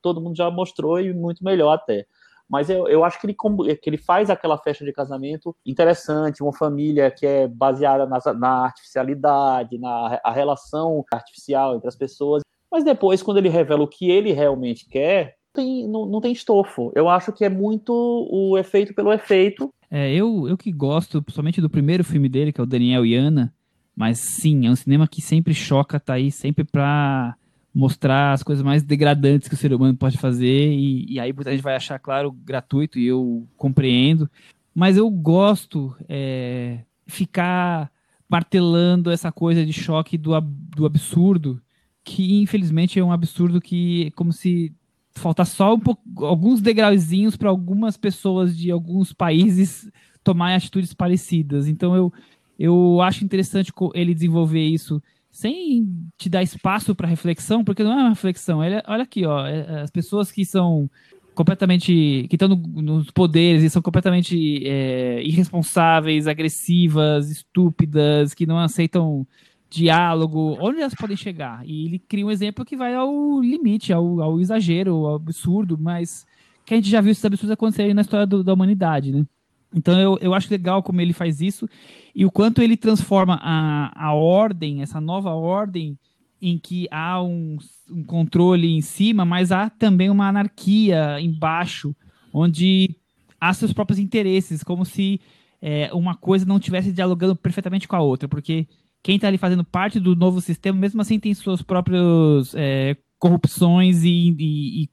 todo mundo já mostrou e muito melhor até mas eu, eu acho que ele, que ele faz aquela festa de casamento interessante, uma família que é baseada na, na artificialidade, na a relação artificial entre as pessoas. Mas depois, quando ele revela o que ele realmente quer, tem, não, não tem estofo. Eu acho que é muito o efeito pelo efeito. É, eu, eu que gosto, principalmente do primeiro filme dele, que é o Daniel e Ana, mas sim, é um cinema que sempre choca, tá aí sempre pra mostrar as coisas mais degradantes que o ser humano pode fazer, e, e aí muita gente vai achar, claro, gratuito, e eu compreendo, mas eu gosto é, ficar martelando essa coisa de choque do, do absurdo, que infelizmente é um absurdo que é como se faltar só um pouco, alguns degrauzinhos para algumas pessoas de alguns países tomarem atitudes parecidas. Então eu, eu acho interessante ele desenvolver isso sem te dar espaço para reflexão, porque não é uma reflexão. Olha, olha aqui, ó, é, é, as pessoas que são completamente que estão no, nos poderes e são completamente é, irresponsáveis, agressivas, estúpidas, que não aceitam diálogo, onde elas podem chegar? E ele cria um exemplo que vai ao limite, ao, ao exagero, ao absurdo, mas que a gente já viu esses absurdos acontecerem na história do, da humanidade, né? Então eu, eu acho legal como ele faz isso e o quanto ele transforma a, a ordem, essa nova ordem, em que há um, um controle em cima, mas há também uma anarquia embaixo, onde há seus próprios interesses, como se é, uma coisa não estivesse dialogando perfeitamente com a outra, porque quem está ali fazendo parte do novo sistema, mesmo assim, tem suas próprias é, corrupções e, e, e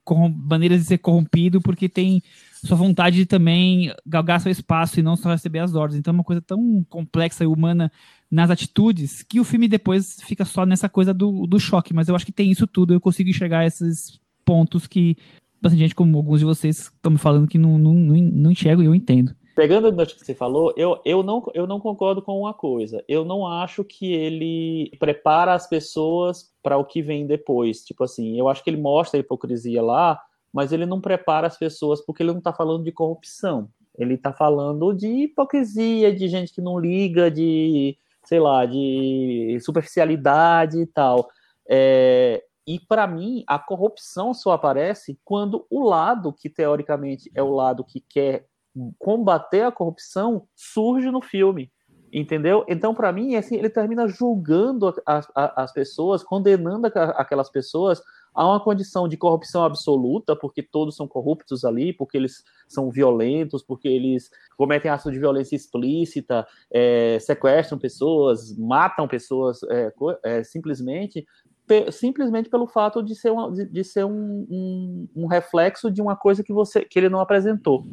maneiras de ser corrompido, porque tem sua vontade de também galgar seu espaço e não só receber as ordens. Então é uma coisa tão complexa e humana nas atitudes que o filme depois fica só nessa coisa do, do choque. Mas eu acho que tem isso tudo, eu consigo enxergar esses pontos que bastante gente, como alguns de vocês, estão me falando que não, não, não, não enxergo e eu entendo. Pegando o que você falou, eu, eu, não, eu não concordo com uma coisa. Eu não acho que ele prepara as pessoas para o que vem depois. Tipo assim, eu acho que ele mostra a hipocrisia lá, mas ele não prepara as pessoas porque ele não está falando de corrupção. Ele está falando de hipocrisia, de gente que não liga, de, sei lá, de superficialidade e tal. É, e para mim, a corrupção só aparece quando o lado que teoricamente é o lado que quer combater a corrupção surge no filme. Entendeu? Então, para mim, assim, ele termina julgando as, as pessoas, condenando aquelas pessoas há uma condição de corrupção absoluta, porque todos são corruptos ali, porque eles são violentos, porque eles cometem atos de violência explícita, é, sequestram pessoas, matam pessoas é, é, simplesmente simplesmente pelo fato de ser, uma, de, de ser um, um, um, reflexo de uma coisa que você que ele não apresentou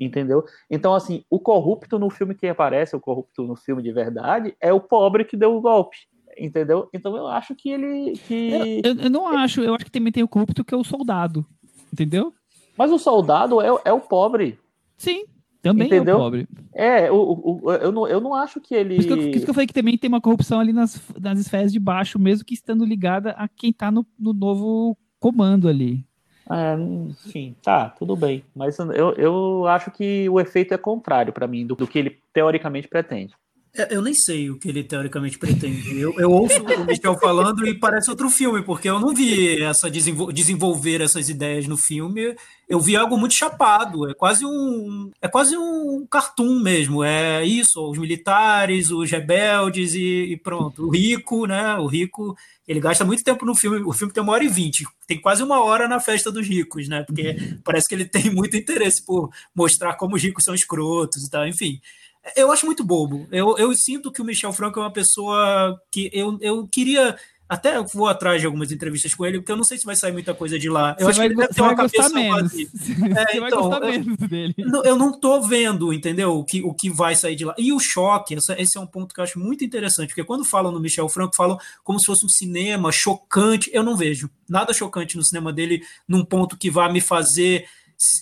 entendeu? Então assim o corrupto no filme que aparece o corrupto no filme de verdade é o pobre que deu o golpe entendeu? Então eu acho que ele. Que... Eu, eu, não acho, eu acho que também tem o corrupto que é o soldado, entendeu? Mas o soldado é, é o pobre. Sim, também entendeu? é o pobre. É, o, o, eu, não, eu não acho que ele. Por isso que, eu, isso que eu falei que também tem uma corrupção ali nas, nas esferas de baixo, mesmo que estando ligada a quem tá no, no novo comando ali. É, enfim, tá, tudo bem. Mas eu, eu acho que o efeito é contrário para mim do, do que ele teoricamente pretende. É, eu nem sei o que ele teoricamente pretende. Eu, eu ouço o Michel falando e parece outro filme, porque eu não vi essa desenvol desenvolver essas ideias no filme. Eu vi algo muito chapado. É quase um é quase um cartoon mesmo. É isso, os militares, os rebeldes e, e pronto. O rico, né? O rico ele gasta muito tempo no filme. O filme tem uma hora e vinte. Tem quase uma hora na festa dos ricos, né? Porque parece que ele tem muito interesse por mostrar como os ricos são escrotos e tal. Enfim, eu acho muito bobo. Eu, eu sinto que o Michel Franco é uma pessoa que eu, eu queria. Até vou atrás de algumas entrevistas com ele, porque eu não sei se vai sair muita coisa de lá. Eu você acho vai, que ele deve ter uma cabeça menos. É, você então, dele. Eu não tô vendo, entendeu? O que, o que vai sair de lá. E o choque, essa, esse é um ponto que eu acho muito interessante, porque quando falam no Michel Franco, falam como se fosse um cinema chocante. Eu não vejo nada chocante no cinema dele, num ponto que vá me fazer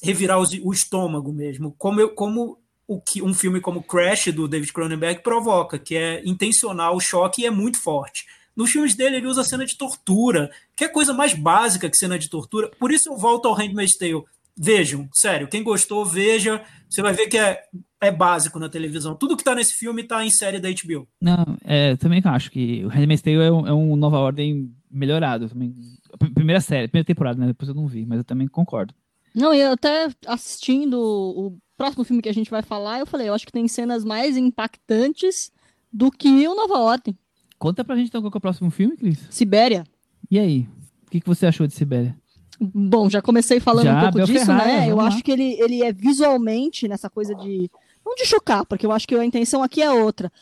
revirar o estômago mesmo, como, eu, como o que um filme como Crash do David Cronenberg provoca, que é intencional o choque e é muito forte. Nos filmes dele ele usa cena de tortura, que é coisa mais básica que cena de tortura. Por isso eu volto ao Handmaid's Tale. Vejam, sério, quem gostou, veja. Você vai ver que é, é básico na televisão. Tudo que está nesse filme está em série da HBO. Não, é, também acho que o Handmaid's Tale é um, é um Nova Ordem melhorado. Também. Primeira série, primeira temporada, né? Depois eu não vi, mas eu também concordo. Não, e até assistindo o próximo filme que a gente vai falar, eu falei, eu acho que tem cenas mais impactantes do que o Nova Ordem. Conta pra gente então qual é o próximo filme, Cris. Sibéria. E aí? O que, que você achou de Sibéria? Bom, já comecei falando já, um pouco Bel disso, Ferrari, né? Eu lá. acho que ele, ele é visualmente nessa coisa de. Não de chocar, porque eu acho que a intenção aqui é outra.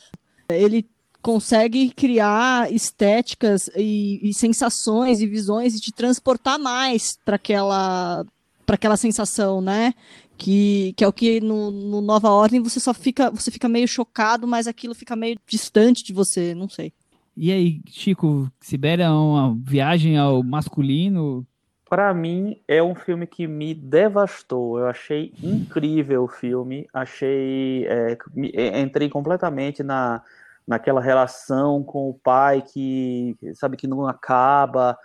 Ele consegue criar estéticas e, e sensações e visões e te transportar mais para aquela para aquela sensação, né? Que, que é o que no, no, Nova Ordem você só fica você fica meio chocado, mas aquilo fica meio distante de você, não sei. E aí, Chico, Sibéria é uma viagem ao masculino? Para mim é um filme que me devastou. Eu achei incrível o filme, achei é, é entrei completamente na naquela relação com o pai que sabe que não acaba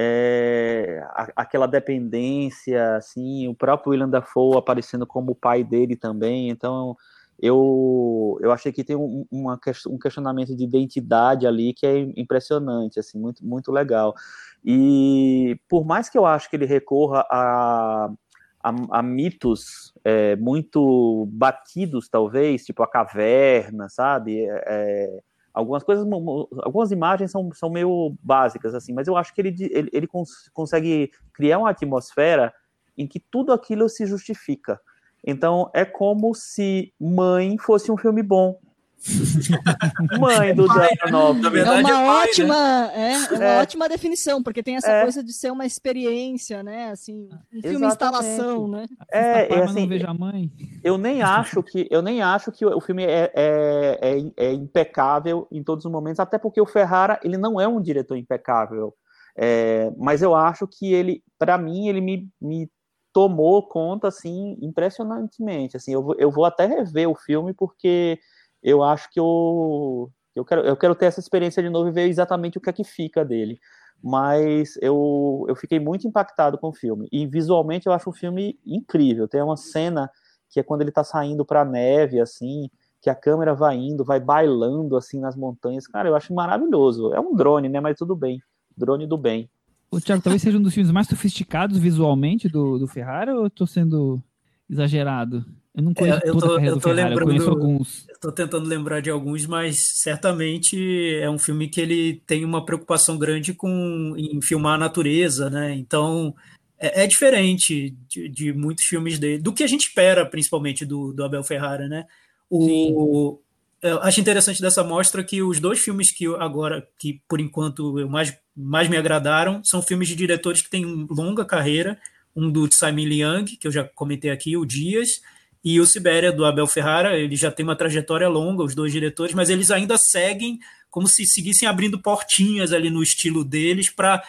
é, aquela dependência, assim, o próprio William Dafoe aparecendo como o pai dele também, então eu, eu achei que tem um, uma, um questionamento de identidade ali que é impressionante, assim, muito, muito legal. E por mais que eu acho que ele recorra a, a, a mitos é, muito batidos, talvez, tipo a caverna, sabe? É, Algumas coisas, algumas imagens são, são meio básicas, assim, mas eu acho que ele, ele, ele cons consegue criar uma atmosfera em que tudo aquilo se justifica. Então, é como se Mãe fosse um filme bom, Mãe do Nova. É uma é pai, ótima, né? é, é uma é. ótima definição, porque tem essa é. coisa de ser uma experiência, né? Assim, um filme instalação, né? É, é assim, veja a mãe. Eu nem acho que eu nem acho que o filme é, é, é, é, impecável em todos os momentos, até porque o Ferrara ele não é um diretor impecável. É, mas eu acho que ele, para mim, ele me, me tomou conta assim impressionantemente. Assim, eu, eu vou até rever o filme porque eu acho que eu, eu, quero, eu quero ter essa experiência de novo e ver exatamente o que é que fica dele. Mas eu, eu fiquei muito impactado com o filme. E visualmente eu acho um filme incrível. Tem uma cena que é quando ele está saindo para a neve, assim, que a câmera vai indo, vai bailando assim nas montanhas. Cara, eu acho maravilhoso. É um drone, né? Mas tudo bem. Drone do bem. O Thiago, talvez seja um dos filmes mais sofisticados visualmente do, do Ferrari ou eu tô sendo exagerado? Eu não conheço é, eu tô, eu tô Ferrari, lembrando, eu alguns. Estou tentando lembrar de alguns, mas certamente é um filme que ele tem uma preocupação grande com em filmar a natureza, né? Então é, é diferente de, de, muitos filmes dele, do que a gente espera, principalmente do, do Abel Ferrara, né? O, eu acho interessante dessa mostra que os dois filmes que agora, que por enquanto eu mais, mais me agradaram, são filmes de diretores que têm longa carreira. Um do Simon Liang, que eu já comentei aqui, o Dias, e o Sibéria, do Abel Ferrara, ele já tem uma trajetória longa, os dois diretores, mas eles ainda seguem como se seguissem abrindo portinhas ali no estilo deles para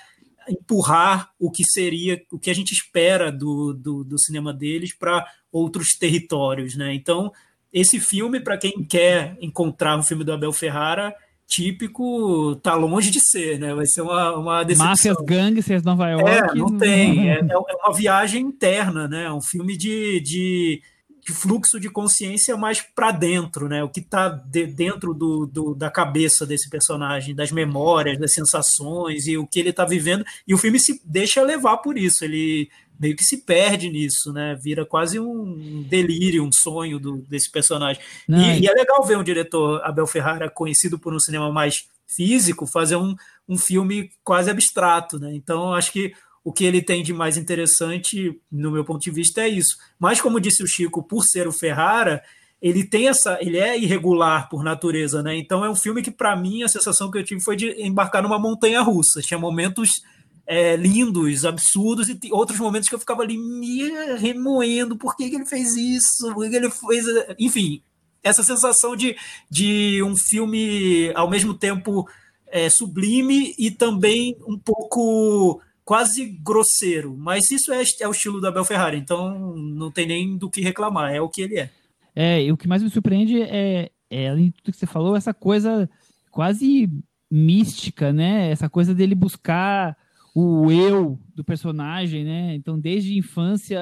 empurrar o que seria, o que a gente espera do, do, do cinema deles para outros territórios. Né? Então, esse filme, para quem quer encontrar um filme do Abel Ferrara, típico tá longe de ser, né? Vai ser uma, uma decepção. Máfias, gangsters, Nova York. É, não tem. É, é uma viagem interna, né? É um filme de, de de fluxo de consciência mais para dentro, né? O que está de, dentro do, do, da cabeça desse personagem, das memórias, das sensações e o que ele está vivendo. E o filme se deixa levar por isso. Ele meio que se perde nisso, né? Vira quase um delírio, um sonho do, desse personagem. E, e, é legal ver um diretor, Abel Ferrara, conhecido por um cinema mais físico, fazer um, um filme quase abstrato, né? Então, acho que o que ele tem de mais interessante, no meu ponto de vista, é isso. Mas, como disse o Chico, por ser o Ferrara, ele tem essa. ele é irregular por natureza, né? Então é um filme que, para mim, a sensação que eu tive foi de embarcar numa montanha russa. Tinha momentos é, lindos, absurdos, e outros momentos que eu ficava ali me remoendo. Por que, que ele fez isso? Por que, que ele fez. Enfim, essa sensação de, de um filme ao mesmo tempo é, sublime e também um pouco quase grosseiro, mas isso é, é o estilo do Abel Ferrari, então não tem nem do que reclamar, é o que ele é. É, e o que mais me surpreende é, é, além de tudo que você falou, essa coisa quase mística, né? Essa coisa dele buscar o eu do personagem, né? Então, desde infância,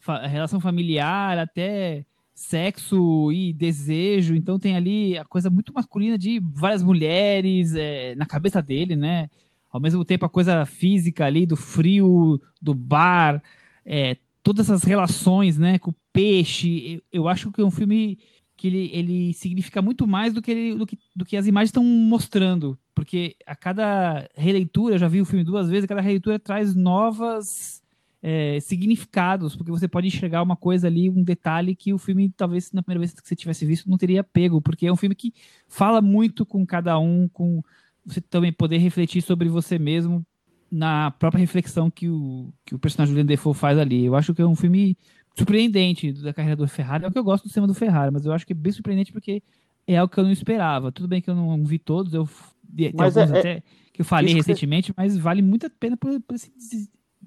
fa relação familiar até sexo e desejo. Então, tem ali a coisa muito masculina de várias mulheres é, na cabeça dele, né? Ao mesmo tempo, a coisa física ali do frio, do bar, é, todas essas relações, né? Com o peixe. Eu, eu acho que é um filme que ele, ele significa muito mais do que, ele, do que, do que as imagens estão mostrando. Porque a cada releitura, eu já vi o filme duas vezes, a cada releitura traz novas é, significados, porque você pode enxergar uma coisa ali, um detalhe que o filme, talvez na primeira vez que você tivesse visto, não teria pego, porque é um filme que fala muito com cada um, com você também poder refletir sobre você mesmo na própria reflexão que o, que o personagem do Defoe faz ali. Eu acho que é um filme surpreendente da carreira do Ferrari. É o que eu gosto do cinema do Ferrari, mas eu acho que é bem surpreendente porque é algo que eu não esperava. Tudo bem que eu não vi todos, eu mas é, é até que eu falei recentemente, mas vale muito a pena por, por esse,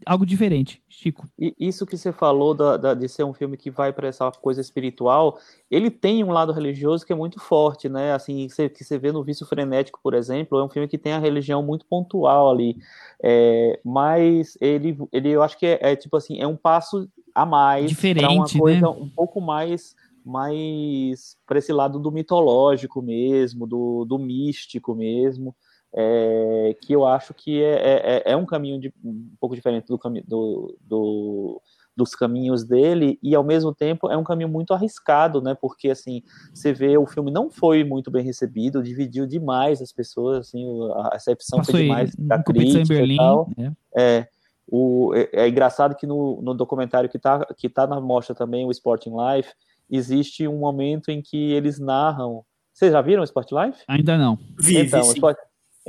algo diferente, Chico. E isso que você falou da, da, de ser um filme que vai para essa coisa espiritual, ele tem um lado religioso que é muito forte, né? Assim, que você vê no Vício Frenético, por exemplo, é um filme que tem a religião muito pontual ali, é, mas ele, ele, eu acho que é, é tipo assim, é um passo a mais Diferente, uma coisa né? um pouco mais mais para esse lado do mitológico mesmo, do, do místico mesmo, é, que eu acho que é, é, é, é um caminho de, um pouco diferente do, do, do, dos caminhos dele e ao mesmo tempo é um caminho muito arriscado, né? Porque assim você vê o filme não foi muito bem recebido, dividiu demais as pessoas, assim a recepção Passou foi demais da crítica Berlim, e tal. É. é o, é, é, engraçado que no, no documentário que está que tá na mostra também, o Sporting Life, existe um momento em que eles narram. Vocês já viram o Sport Life? Ainda não. Vi, então, vi, o Sport,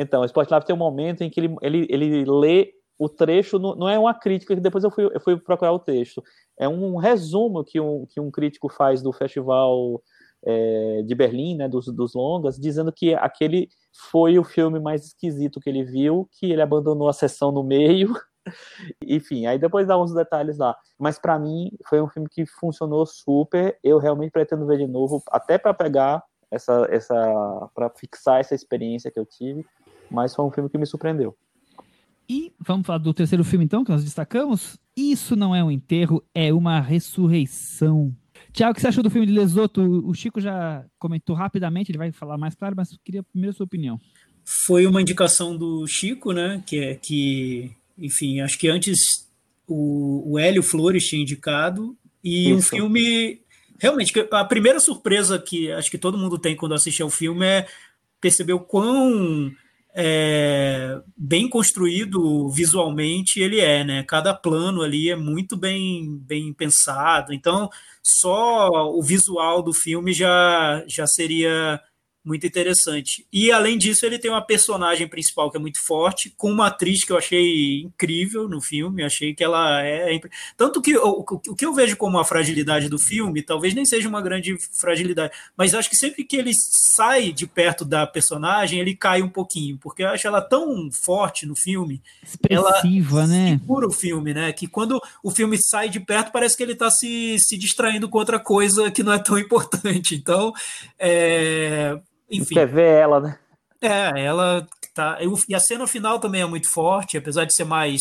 então, o Sport Life tem um momento em que ele, ele, ele lê o trecho, não é uma crítica, que depois eu fui, eu fui procurar o texto. É um resumo que um, que um crítico faz do festival é, de Berlim, né, dos, dos longas, dizendo que aquele foi o filme mais esquisito que ele viu, que ele abandonou a sessão no meio Enfim, aí depois dá uns detalhes lá. Mas para mim foi um filme que funcionou super. Eu realmente pretendo ver de novo, até para pegar essa, essa, para fixar essa experiência que eu tive. Mas foi um filme que me surpreendeu. E vamos falar do terceiro filme então, que nós destacamos. Isso não é um enterro, é uma ressurreição. Tiago, o que você achou do filme de Lesoto? O Chico já comentou rapidamente, ele vai falar mais claro, mas queria primeiro a sua opinião. Foi uma indicação do Chico, né? Que é que enfim, acho que antes o, o Hélio Flores tinha indicado, e Isso. um filme. Realmente, a primeira surpresa que acho que todo mundo tem quando assiste ao filme é perceber o quão é, bem construído visualmente ele é, né? Cada plano ali é muito bem, bem pensado. Então, só o visual do filme já, já seria muito interessante. E além disso, ele tem uma personagem principal que é muito forte, com uma atriz que eu achei incrível no filme. Achei que ela é. Tanto que o, o que eu vejo como uma fragilidade do filme, talvez nem seja uma grande fragilidade, mas acho que sempre que ele sai de perto da personagem, ele cai um pouquinho, porque eu acho ela tão forte no filme. Expressiva, ela né? Segura o filme, né? Que quando o filme sai de perto, parece que ele está se, se distraindo com outra coisa que não é tão importante. Então, é, enfim. Quer ver ela, né? É, ela tá. E a cena final também é muito forte, apesar de ser mais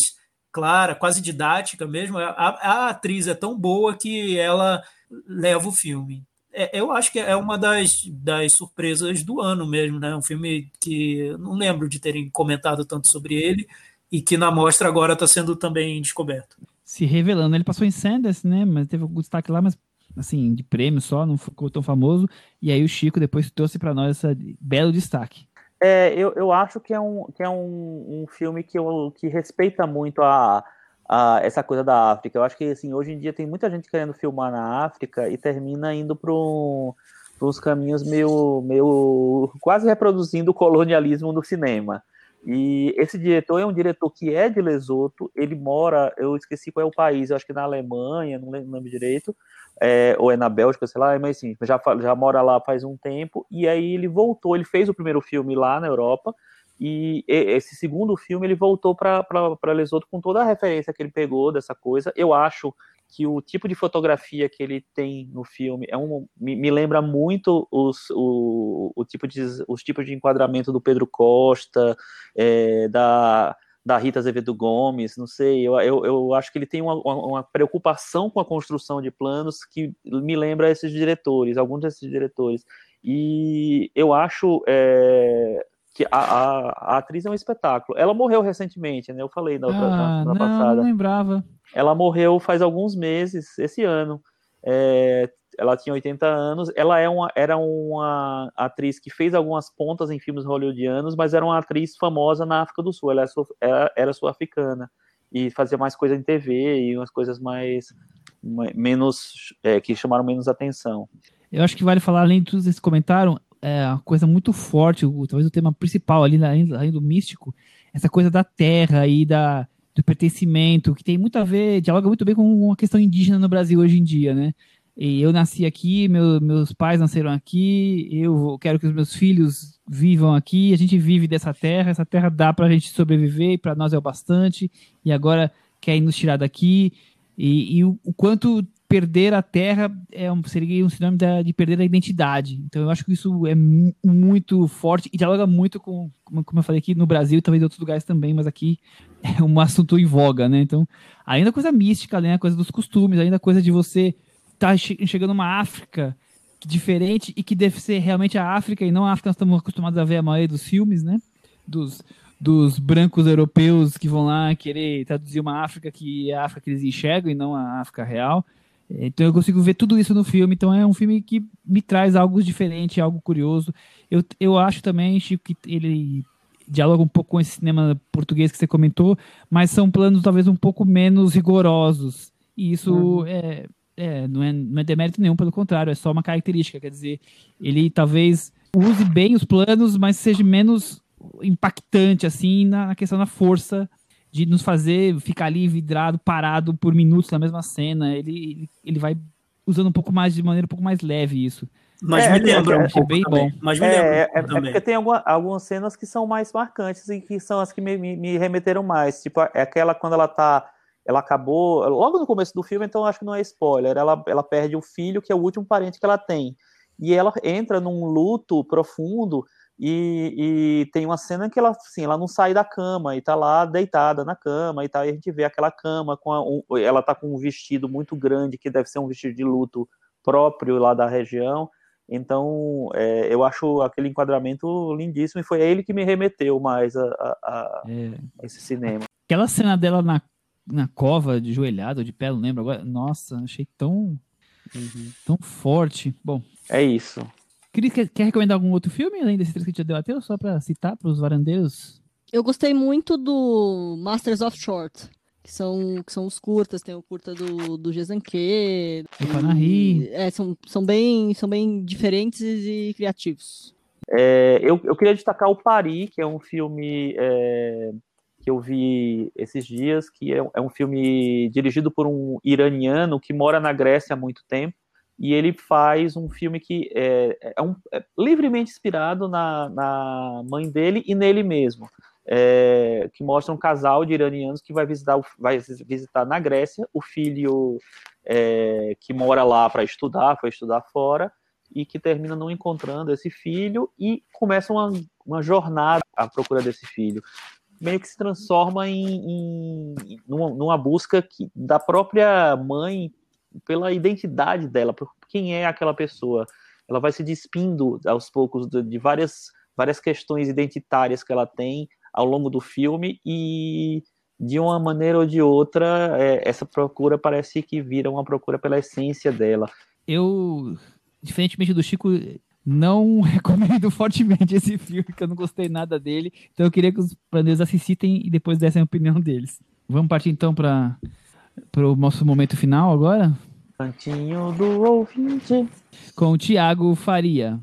clara, quase didática mesmo. A, a atriz é tão boa que ela leva o filme. É, eu acho que é uma das, das surpresas do ano mesmo, né? Um filme que não lembro de terem comentado tanto sobre ele e que na mostra agora está sendo também descoberto. Se revelando, ele passou em Sanders, né? Mas teve algum destaque lá, mas assim, de prêmio só, não ficou tão famoso. E aí o Chico depois trouxe para nós esse belo destaque. É, eu, eu acho que é um, que é um, um filme que, eu, que respeita muito a, a, essa coisa da África. Eu acho que assim, hoje em dia tem muita gente querendo filmar na África e termina indo para um, uns caminhos meio, meio quase reproduzindo o colonialismo no cinema. E esse diretor é um diretor que é de Lesoto, ele mora, eu esqueci qual é o país, eu acho que na Alemanha, não lembro direito, é, ou é na Bélgica, sei lá, mas assim, já, já mora lá faz um tempo, e aí ele voltou, ele fez o primeiro filme lá na Europa, E esse segundo filme ele voltou para Lesoto com toda a referência que ele pegou dessa coisa. Eu acho que o tipo de fotografia que ele tem no filme é um, me, me lembra muito os, o, o tipo de, os tipos de enquadramento do Pedro Costa, é, da, da Rita Azevedo Gomes, não sei, eu, eu, eu acho que ele tem uma, uma, preocupação com a construção de planos que me lembra esses diretores, alguns desses diretores. E eu acho é, que a, a, a, atriz é um espetáculo. Ela morreu recentemente, né? Eu falei na outra, ah, na, na não, passada. Não lembrava. Ela morreu faz alguns meses, esse ano. É, ela tinha 80 anos. Ela é uma, era uma atriz que fez algumas pontas em filmes hollywoodianos, mas era uma atriz famosa na África do Sul. Ela era, era sul-africana e fazia mais coisa em TV e umas coisas mais menos é, que chamaram menos atenção. Eu acho que vale falar além de tudo esse comentário, é uma coisa muito forte, talvez o tema principal ali além, do místico, essa coisa da terra e da do pertencimento, que tem muito a ver, dialoga muito bem com a questão indígena no Brasil hoje em dia, né? E eu nasci aqui, meu, meus pais nasceram aqui, eu quero que os meus filhos vivam aqui, a gente vive dessa terra, essa terra dá para a gente sobreviver, para nós é o bastante, e agora querem nos tirar daqui. E, e o, o, quanto perder a terra é um, seria um sinônimo de, de perder a identidade. Então eu acho que isso é muito forte e dialoga muito com, como, como eu falei aqui, no Brasil e talvez em outros lugares também, mas aqui é um assunto em voga, né? Então, além da coisa mística, além da coisa dos costumes, além da coisa de você tá chegando numa África diferente e que deve ser realmente a África e não a África que nós estamos acostumados a ver a maioria dos filmes, né? Dos, dos brancos europeus que vão lá querer traduzir uma África que é a África que eles enxergam e não a África real. Então eu consigo ver tudo isso no filme. Então é um filme que me traz algo diferente, algo curioso. Eu, eu acho também, Chico, que ele dialoga um pouco com esse cinema português que você comentou, mas são planos talvez um pouco menos rigorosos. E isso uhum. é, é, não é, não é demérito nenhum, pelo contrário, é só uma característica. Quer dizer, ele talvez use bem os planos, mas seja menos impactante, assim, na questão da força de nos fazer ficar ali vidrado, parado por minutos na mesma cena. Ele, ele vai usando um pouco mais, de maneira um pouco mais leve isso. Mas é, me lembra um pouco bem também. bom. Mas me é, lembra é, é, porque tem alguma, algumas cenas que são mais marcantes e que são as que me, me, me, remeteram mais. Tipo, é aquela quando ela tá. Ela acabou. Logo no começo do filme, então acho que não é spoiler. Ela, ela perde o filho, que é o último parente que ela tem. E ela entra num luto profundo. E, e, tem uma cena que ela, assim, ela não sai da cama e tá lá deitada na cama e tal, e a gente vê aquela cama com a, um, ela tá com um vestido muito grande que deve ser um vestido de luto próprio lá da região então, é, eu acho aquele enquadramento lindíssimo e foi ele que me remeteu mais a, a, a é. esse cinema. Aquela cena dela na, na cova, de joelhado, de pé, não lembro agora. Nossa, achei tão, uhum. tão forte. Bom. É isso. Quer, quer recomendar algum outro filme além desse três que a gente já debateu? Só para citar para os varandeiros? Eu gostei muito do Masters of Short que são, que são os curtas, tem o curta do, do Gezanque. É, são, são, bem, são bem diferentes e criativos. É, eu, eu queria destacar o Pari, que é um filme é, que eu vi esses dias, que é, é, um filme dirigido por um iraniano que mora na Grécia há muito tempo, e ele faz um filme que é, é, um, é livremente inspirado na, na mãe dele e nele mesmo é, que mostra um casal de iranianos que vai visitar, vai visitar na Grécia o filho é, que mora lá para estudar, foi estudar fora, e que termina não encontrando esse filho e começa uma, uma jornada à procura desse filho. Meio que se transforma em, em numa, numa, busca que, da própria mãe pela identidade dela, por quem é aquela pessoa. Ela vai se despindo aos poucos de, de várias, várias questões identitárias que ela tem ao longo do filme e de uma maneira ou de outra é, essa procura parece que vira uma procura pela essência dela. Eu, diferentemente do Chico, não recomendo fortemente esse filme, que eu não gostei nada dele. Então eu queria que os planejos assistem e depois dessem a opinião deles. Vamos partir então para o nosso momento final agora? Cantinho do ouvinte. Com o Tiago Faria.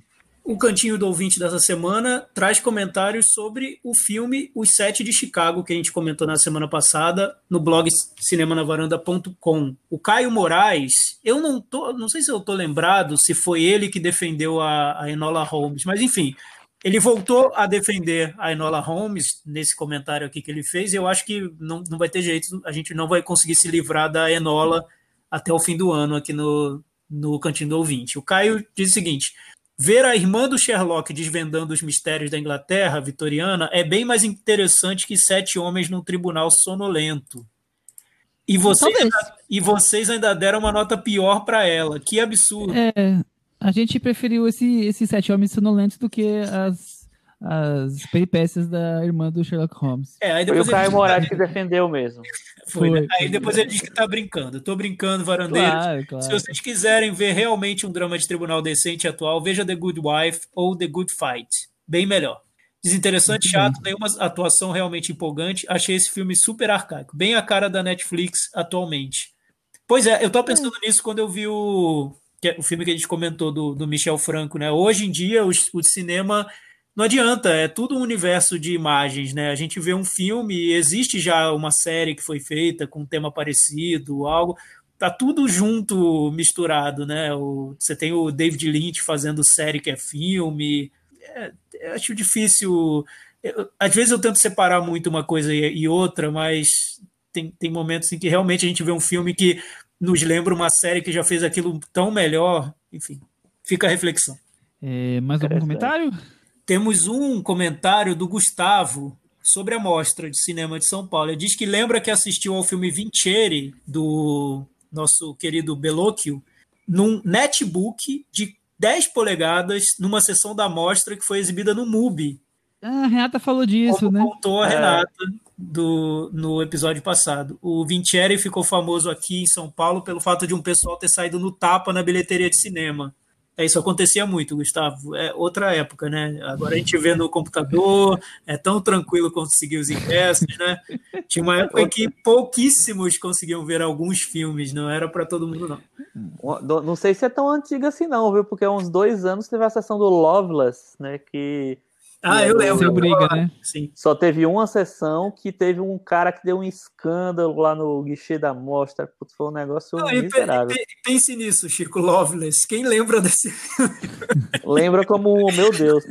O Cantinho do Ouvinte dessa semana traz comentários sobre o filme Os Sete de Chicago, que a gente comentou na semana passada no blog cinemanavaranda.com. O Caio Moraes, eu não tô, não sei se eu tô lembrado se foi ele que defendeu a, a Enola Holmes, mas enfim, ele voltou a defender a Enola Holmes nesse comentário aqui que ele fez. Eu acho que não, não vai ter jeito, a gente não vai conseguir se livrar da Enola até o fim do ano aqui no, no Cantinho do Ouvinte. O Caio diz o seguinte: ver a irmã do Sherlock desvendando os mistérios da Inglaterra vitoriana é bem mais interessante que sete homens num tribunal sonolento. E vocês, ainda, e vocês ainda deram uma nota pior para ela. Que absurdo. É, a gente preferiu esse, esses sete homens sonolentos do que as, as peripécias da irmã do Sherlock Holmes. É, aí depois Foi o Caio Moraes que defendeu mesmo. Foi, Foi. Né? Aí depois ele diz que tá brincando. Tô brincando, varandeiros. Claro, claro. Se vocês quiserem ver realmente um drama de tribunal decente e atual, veja The Good Wife ou The Good Fight. Bem melhor. Desinteressante, chato, nenhuma atuação realmente empolgante. Achei esse filme super arcaico, bem a cara da Netflix atualmente. Pois é, eu tô pensando é. nisso quando eu vi o, é o filme que a gente comentou do, do Michel Franco, né? Hoje em dia, o, o cinema não adianta, é tudo um universo de imagens, né? A gente vê um filme, existe já uma série que foi feita com um tema parecido, algo, tá tudo junto, misturado, né? O, você tem o David Lynch fazendo série que é filme, é, acho difícil. Eu, às vezes eu tento separar muito uma coisa e, e outra, mas tem, tem momentos em que realmente a gente vê um filme que nos lembra uma série que já fez aquilo tão melhor. Enfim, fica a reflexão. É, mais algum comentário? Temos um comentário do Gustavo sobre a mostra de cinema de São Paulo. Ele diz que lembra que assistiu ao filme Vincere, do nosso querido Bellocchio, num netbook de 10 polegadas, numa sessão da mostra que foi exibida no MUBI. Ah, a Renata falou disso, Como né? contou a é. Renata do, no episódio passado. O Vincere ficou famoso aqui em São Paulo pelo fato de um pessoal ter saído no tapa na bilheteria de cinema. É, isso acontecia muito, Gustavo. É outra época, né? Agora a gente vê no computador, é tão tranquilo conseguir os ingressos, né? Tinha uma época em que pouquíssimos conseguiam ver alguns filmes, não era para todo mundo, não. Não sei se é tão antiga assim, não, viu? Porque há uns dois anos teve a sessão do Loveless, né? Que ah, eu lembro. Seu briga, né? Sim. Só teve uma sessão que teve um cara que deu um escândalo lá no guichê da mostra. Putz, foi um negócio Não, miserável. Pense nisso, Chico Loveless. Quem lembra desse Lembra como, meu Deus.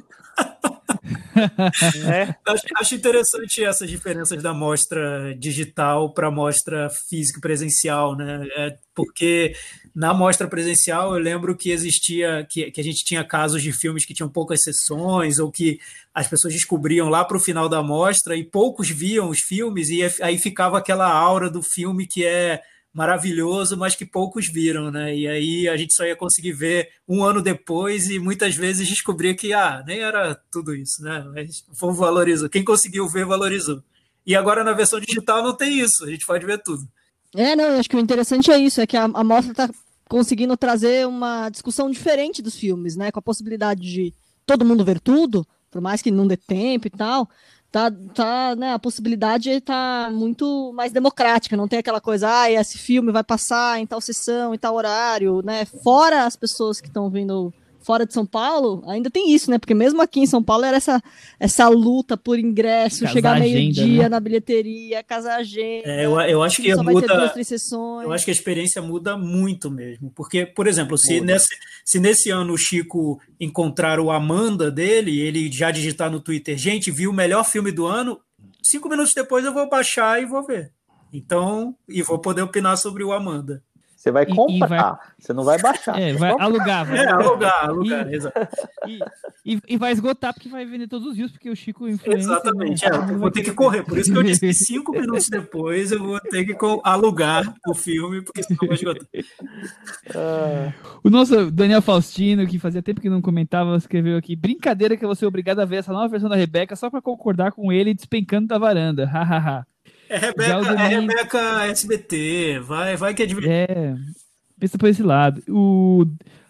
É. acho, acho, interessante essas diferenças da mostra digital para a mostra física presencial, né? É porque na mostra presencial eu lembro que existia que, que a gente tinha casos de filmes que tinham poucas sessões ou que as pessoas descobriam lá para o final da mostra e poucos viam os filmes e aí ficava aquela aura do filme que é maravilhoso, mas que poucos viram, né? E aí a gente só ia conseguir ver um ano depois e muitas vezes descobrir que ah, nem era tudo isso, né? Mas foi valorizou. Quem conseguiu ver valorizou. E agora na versão digital não tem isso, a gente pode ver tudo. É, não, acho que o interessante é isso, é que a, a mostra está conseguindo trazer uma discussão diferente dos filmes, né? Com a possibilidade de todo mundo ver tudo, por mais que não dê tempo e tal, tá, tá, né, a possibilidade está muito mais democrática, não tem aquela coisa, ah, esse filme vai passar em tal sessão, em tal horário, né? Fora as pessoas que estão vendo fora de São Paulo, ainda tem isso, né? Porque mesmo aqui em São Paulo era essa, essa luta por ingresso, casar chegar meio-dia né? na bilheteria, casar agenda. É, eu, eu acho que muda. eu acho que a experiência muda muito mesmo. Porque, por exemplo, se nesse, se nesse ano o Chico encontrar o Amanda dele, ele já digitar no Twitter, gente, viu o melhor filme do ano, cinco minutos depois eu vou baixar e vou ver. Então, e vou poder opinar sobre o Amanda. Você vai comprar, vai... você não vai baixar. É, vai alugar. Vai é, alugar, alugar, e, exato. E, e, e, vai esgotar porque vai vender todos os dias, porque o Chico influencia. Exatamente, é, eu vou ter que correr. Por isso que eu disse que cinco minutos depois eu vou ter que alugar o filme, porque senão vai esgotar. Ah. O nosso Daniel Faustino, que fazia tempo que não comentava, escreveu aqui: brincadeira que eu vou ser obrigado a ver essa nova versão da Rebeca só para concordar com ele despencando da varanda. Hahaha. É Rebeca, é Rebeca SBT, vai, vai que é divertido. É, pensa por esse lado. O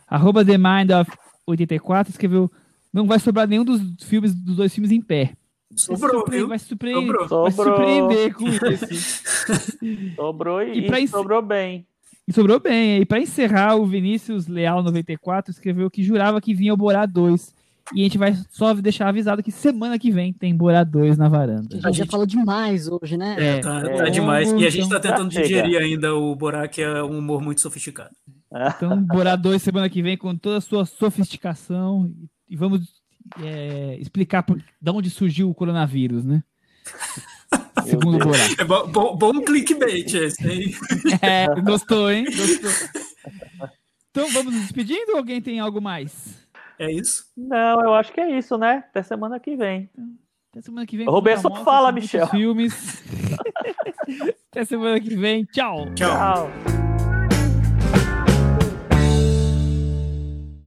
arroba The Mind of 84 escreveu não vai sobrar nenhum dos filmes dos dois filmes em pé. Sobrou, vai, vai, surpreender, sobrou. vai surpreender com esse. sobrou e, e, e sobrou bem. E sobrou bem. E para encerrar, o Vinícius Leal 94 escreveu que jurava que vinha o Borá 2. E a gente vai só deixar avisado que semana que vem tem Bora 2 na varanda. A gente já falou demais hoje, né? É, tá, tá é, demais. E a gente tá tentando digerir ainda o Borá, que é um humor muito sofisticado. Então, Bora 2 semana que vem com toda a sua sofisticação. E vamos é, explicar por, de onde surgiu o coronavírus, né? Segundo o Borat. É bom, bom, bom clickbait esse, hein? É, gostou, hein? Gostou. Então vamos nos despedindo ou alguém tem algo mais? É isso? Não, eu acho que é isso, né? Até semana que vem. Até semana que vem. O Roberto fala, Michel. Filmes. Até semana que vem. Tchau. Tchau. Tchau.